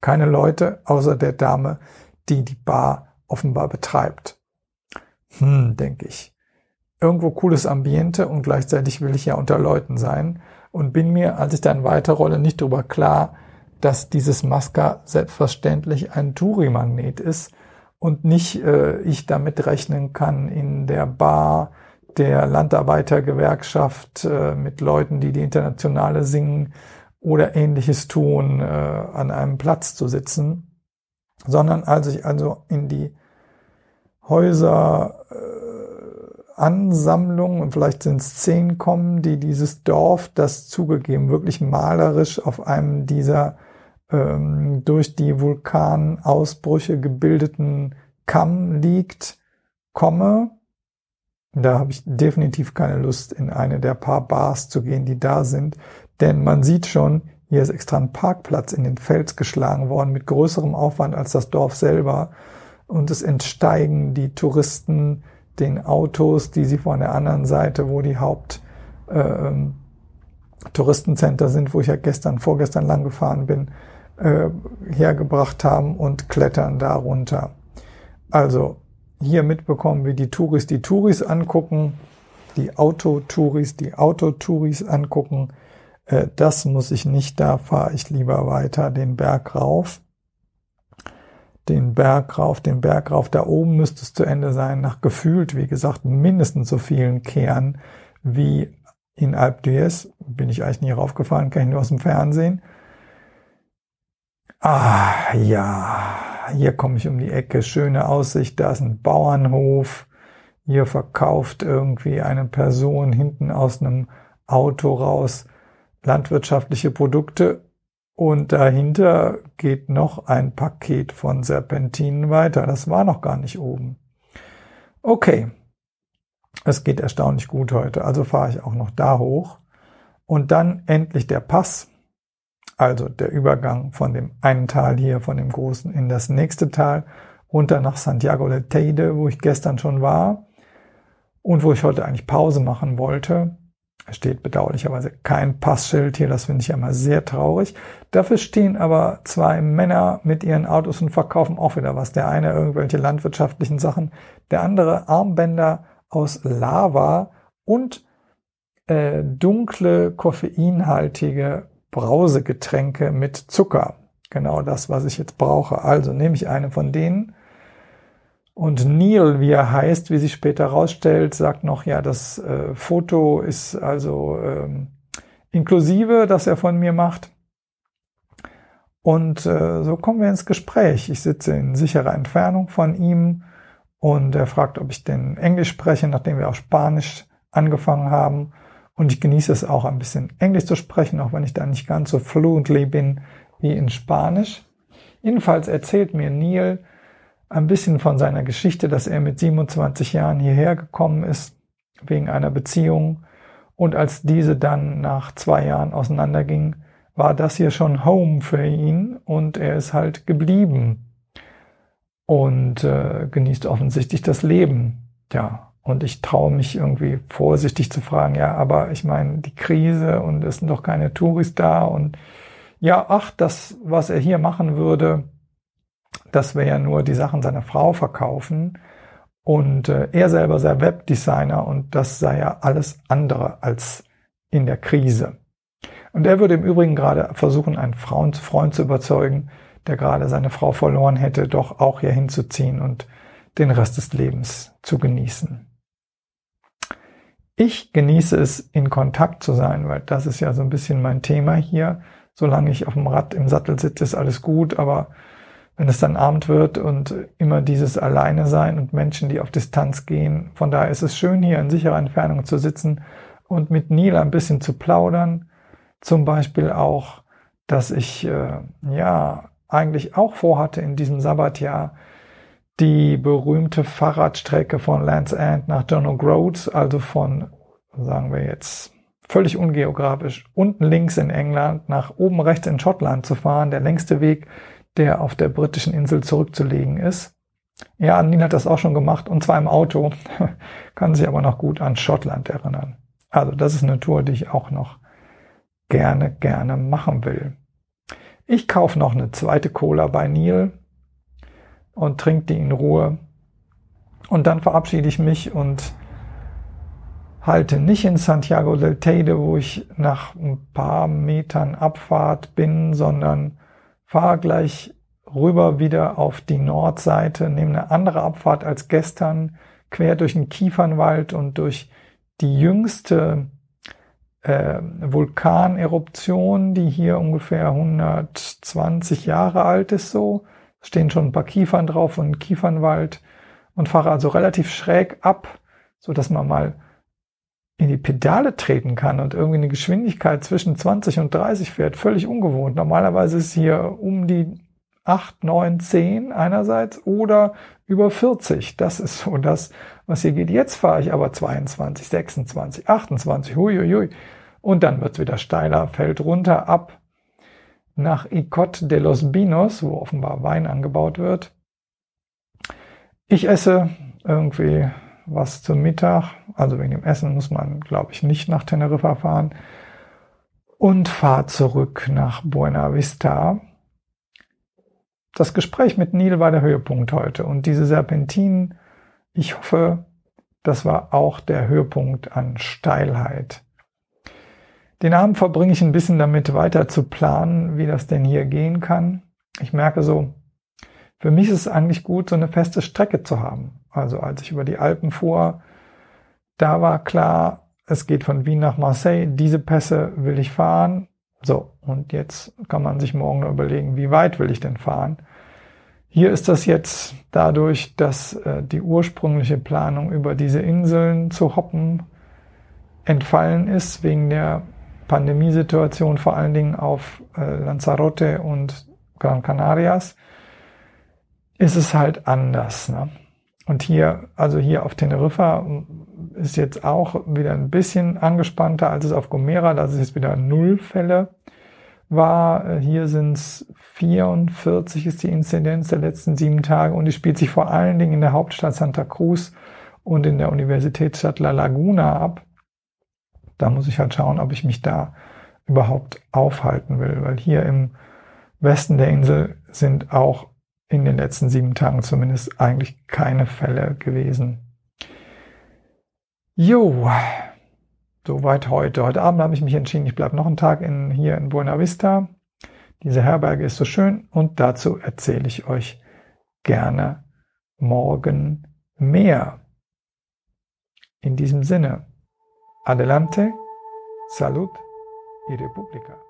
Keine Leute außer der Dame, die die Bar offenbar betreibt. Hm, denke ich. Irgendwo cooles Ambiente und gleichzeitig will ich ja unter Leuten sein und bin mir, als ich dann weiterrolle, nicht darüber klar, dass dieses Masca selbstverständlich ein Touri-Magnet ist und nicht äh, ich damit rechnen kann, in der Bar der Landarbeitergewerkschaft äh, mit Leuten, die die Internationale singen oder ähnliches tun, äh, an einem Platz zu sitzen, sondern als ich also in die Häuser äh, Ansammlung vielleicht sind es zehn kommen, die dieses Dorf, das zugegeben wirklich malerisch auf einem dieser ähm, durch die Vulkanausbrüche gebildeten Kamm liegt, komme. Da habe ich definitiv keine Lust, in eine der paar Bars zu gehen, die da sind. Denn man sieht schon, hier ist extra ein Parkplatz in den Fels geschlagen worden mit größerem Aufwand als das Dorf selber und es entsteigen die Touristen den Autos, die sie von der anderen Seite, wo die Haupt äh, Touristencenter sind, wo ich ja gestern, vorgestern lang gefahren bin, äh, hergebracht haben und klettern da runter. Also hier mitbekommen, wie die Touris die Touris angucken, die Autotouris die Autotouris angucken. Äh, das muss ich nicht, da fahre ich lieber weiter den Berg rauf den Berg rauf, den Berg rauf. Da oben müsste es zu Ende sein, nach gefühlt, wie gesagt, mindestens so vielen Kehren wie in Alp d'Huez. Bin ich eigentlich nie raufgefahren, kann ich nur aus dem Fernsehen. Ah, ja, hier komme ich um die Ecke, schöne Aussicht, da ist ein Bauernhof. Hier verkauft irgendwie eine Person hinten aus einem Auto raus landwirtschaftliche Produkte und dahinter geht noch ein Paket von Serpentinen weiter. Das war noch gar nicht oben. Okay. Es geht erstaunlich gut heute. Also fahre ich auch noch da hoch. Und dann endlich der Pass. Also der Übergang von dem einen Tal hier, von dem großen, in das nächste Tal, runter nach Santiago de Teide, wo ich gestern schon war und wo ich heute eigentlich Pause machen wollte. Steht bedauerlicherweise kein Passschild hier, das finde ich ja sehr traurig. Dafür stehen aber zwei Männer mit ihren Autos und verkaufen auch wieder was. Der eine irgendwelche landwirtschaftlichen Sachen, der andere Armbänder aus Lava und äh, dunkle, koffeinhaltige Brausegetränke mit Zucker. Genau das, was ich jetzt brauche. Also nehme ich eine von denen und Neil, wie er heißt, wie sich später herausstellt, sagt noch, ja, das äh, Foto ist also ähm, inklusive, das er von mir macht. Und äh, so kommen wir ins Gespräch. Ich sitze in sicherer Entfernung von ihm und er fragt, ob ich denn Englisch spreche, nachdem wir auch Spanisch angefangen haben. Und ich genieße es auch ein bisschen Englisch zu sprechen, auch wenn ich da nicht ganz so fluently bin wie in Spanisch. Jedenfalls erzählt mir Neil, ein bisschen von seiner Geschichte, dass er mit 27 Jahren hierher gekommen ist wegen einer Beziehung und als diese dann nach zwei Jahren auseinanderging, war das hier schon Home für ihn und er ist halt geblieben und äh, genießt offensichtlich das Leben. Ja, und ich traue mich irgendwie vorsichtig zu fragen, ja, aber ich meine, die Krise und es sind doch keine Touris da und ja, ach, das, was er hier machen würde, dass wir ja nur die Sachen seiner Frau verkaufen und äh, er selber sei Webdesigner und das sei ja alles andere als in der Krise. Und er würde im Übrigen gerade versuchen, einen Freund, Freund zu überzeugen, der gerade seine Frau verloren hätte, doch auch hier hinzuziehen und den Rest des Lebens zu genießen. Ich genieße es, in Kontakt zu sein, weil das ist ja so ein bisschen mein Thema hier. Solange ich auf dem Rad im Sattel sitze, ist alles gut, aber wenn es dann Abend wird und immer dieses Alleine sein und Menschen, die auf Distanz gehen. Von daher ist es schön, hier in sicherer Entfernung zu sitzen und mit Neil ein bisschen zu plaudern. Zum Beispiel auch, dass ich äh, ja eigentlich auch vorhatte in diesem Sabbatjahr die berühmte Fahrradstrecke von Land's End nach John O'Groats, also von, sagen wir jetzt, völlig ungeografisch, unten links in England nach oben rechts in Schottland zu fahren, der längste Weg, der auf der britischen Insel zurückzulegen ist. Ja, Neil hat das auch schon gemacht und zwar im Auto, [LAUGHS] kann sich aber noch gut an Schottland erinnern. Also das ist eine Tour, die ich auch noch gerne, gerne machen will. Ich kaufe noch eine zweite Cola bei Neil und trinke die in Ruhe. Und dann verabschiede ich mich und halte nicht in Santiago del Teide, wo ich nach ein paar Metern Abfahrt bin, sondern fahre gleich rüber wieder auf die Nordseite, nehme eine andere Abfahrt als gestern, quer durch den Kiefernwald und durch die jüngste äh, Vulkaneruption, die hier ungefähr 120 Jahre alt ist, so. Stehen schon ein paar Kiefern drauf und Kiefernwald und fahre also relativ schräg ab, so dass man mal in die Pedale treten kann und irgendwie eine Geschwindigkeit zwischen 20 und 30 fährt. Völlig ungewohnt. Normalerweise ist hier um die 8, 9, 10 einerseits oder über 40. Das ist so das, was hier geht. Jetzt fahre ich aber 22, 26, 28, huiuiui. Und dann wird's wieder steiler, fällt runter ab nach Icot de los Binos, wo offenbar Wein angebaut wird. Ich esse irgendwie was zum Mittag. Also wegen dem Essen muss man, glaube ich, nicht nach Teneriffa fahren. Und fahre zurück nach Buena Vista das Gespräch mit Neil war der Höhepunkt heute und diese Serpentinen, ich hoffe, das war auch der Höhepunkt an Steilheit. Den Abend verbringe ich ein bisschen damit weiter zu planen, wie das denn hier gehen kann. Ich merke so, für mich ist es eigentlich gut, so eine feste Strecke zu haben. Also als ich über die Alpen fuhr, da war klar, es geht von Wien nach Marseille, diese Pässe will ich fahren, so, und jetzt kann man sich morgen überlegen, wie weit will ich denn fahren? Hier ist das jetzt dadurch, dass äh, die ursprüngliche Planung über diese Inseln zu hoppen entfallen ist, wegen der Pandemiesituation vor allen Dingen auf äh, Lanzarote und Gran Canarias, ist es halt anders. Ne? Und hier, also hier auf Teneriffa ist jetzt auch wieder ein bisschen angespannter als es auf Gomera. Da ist jetzt wieder null Fälle war. Hier sind es 44 ist die Inzidenz der letzten sieben Tage und die spielt sich vor allen Dingen in der Hauptstadt Santa Cruz und in der Universitätsstadt La Laguna ab. Da muss ich halt schauen, ob ich mich da überhaupt aufhalten will, weil hier im Westen der Insel sind auch in den letzten sieben Tagen zumindest eigentlich keine Fälle gewesen. Jo, soweit heute. Heute Abend habe ich mich entschieden, ich bleibe noch einen Tag in, hier in Buena Vista. Diese Herberge ist so schön und dazu erzähle ich euch gerne morgen mehr. In diesem Sinne, adelante, salud y república.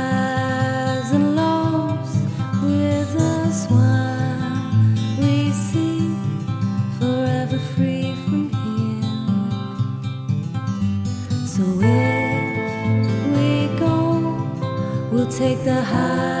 take the highs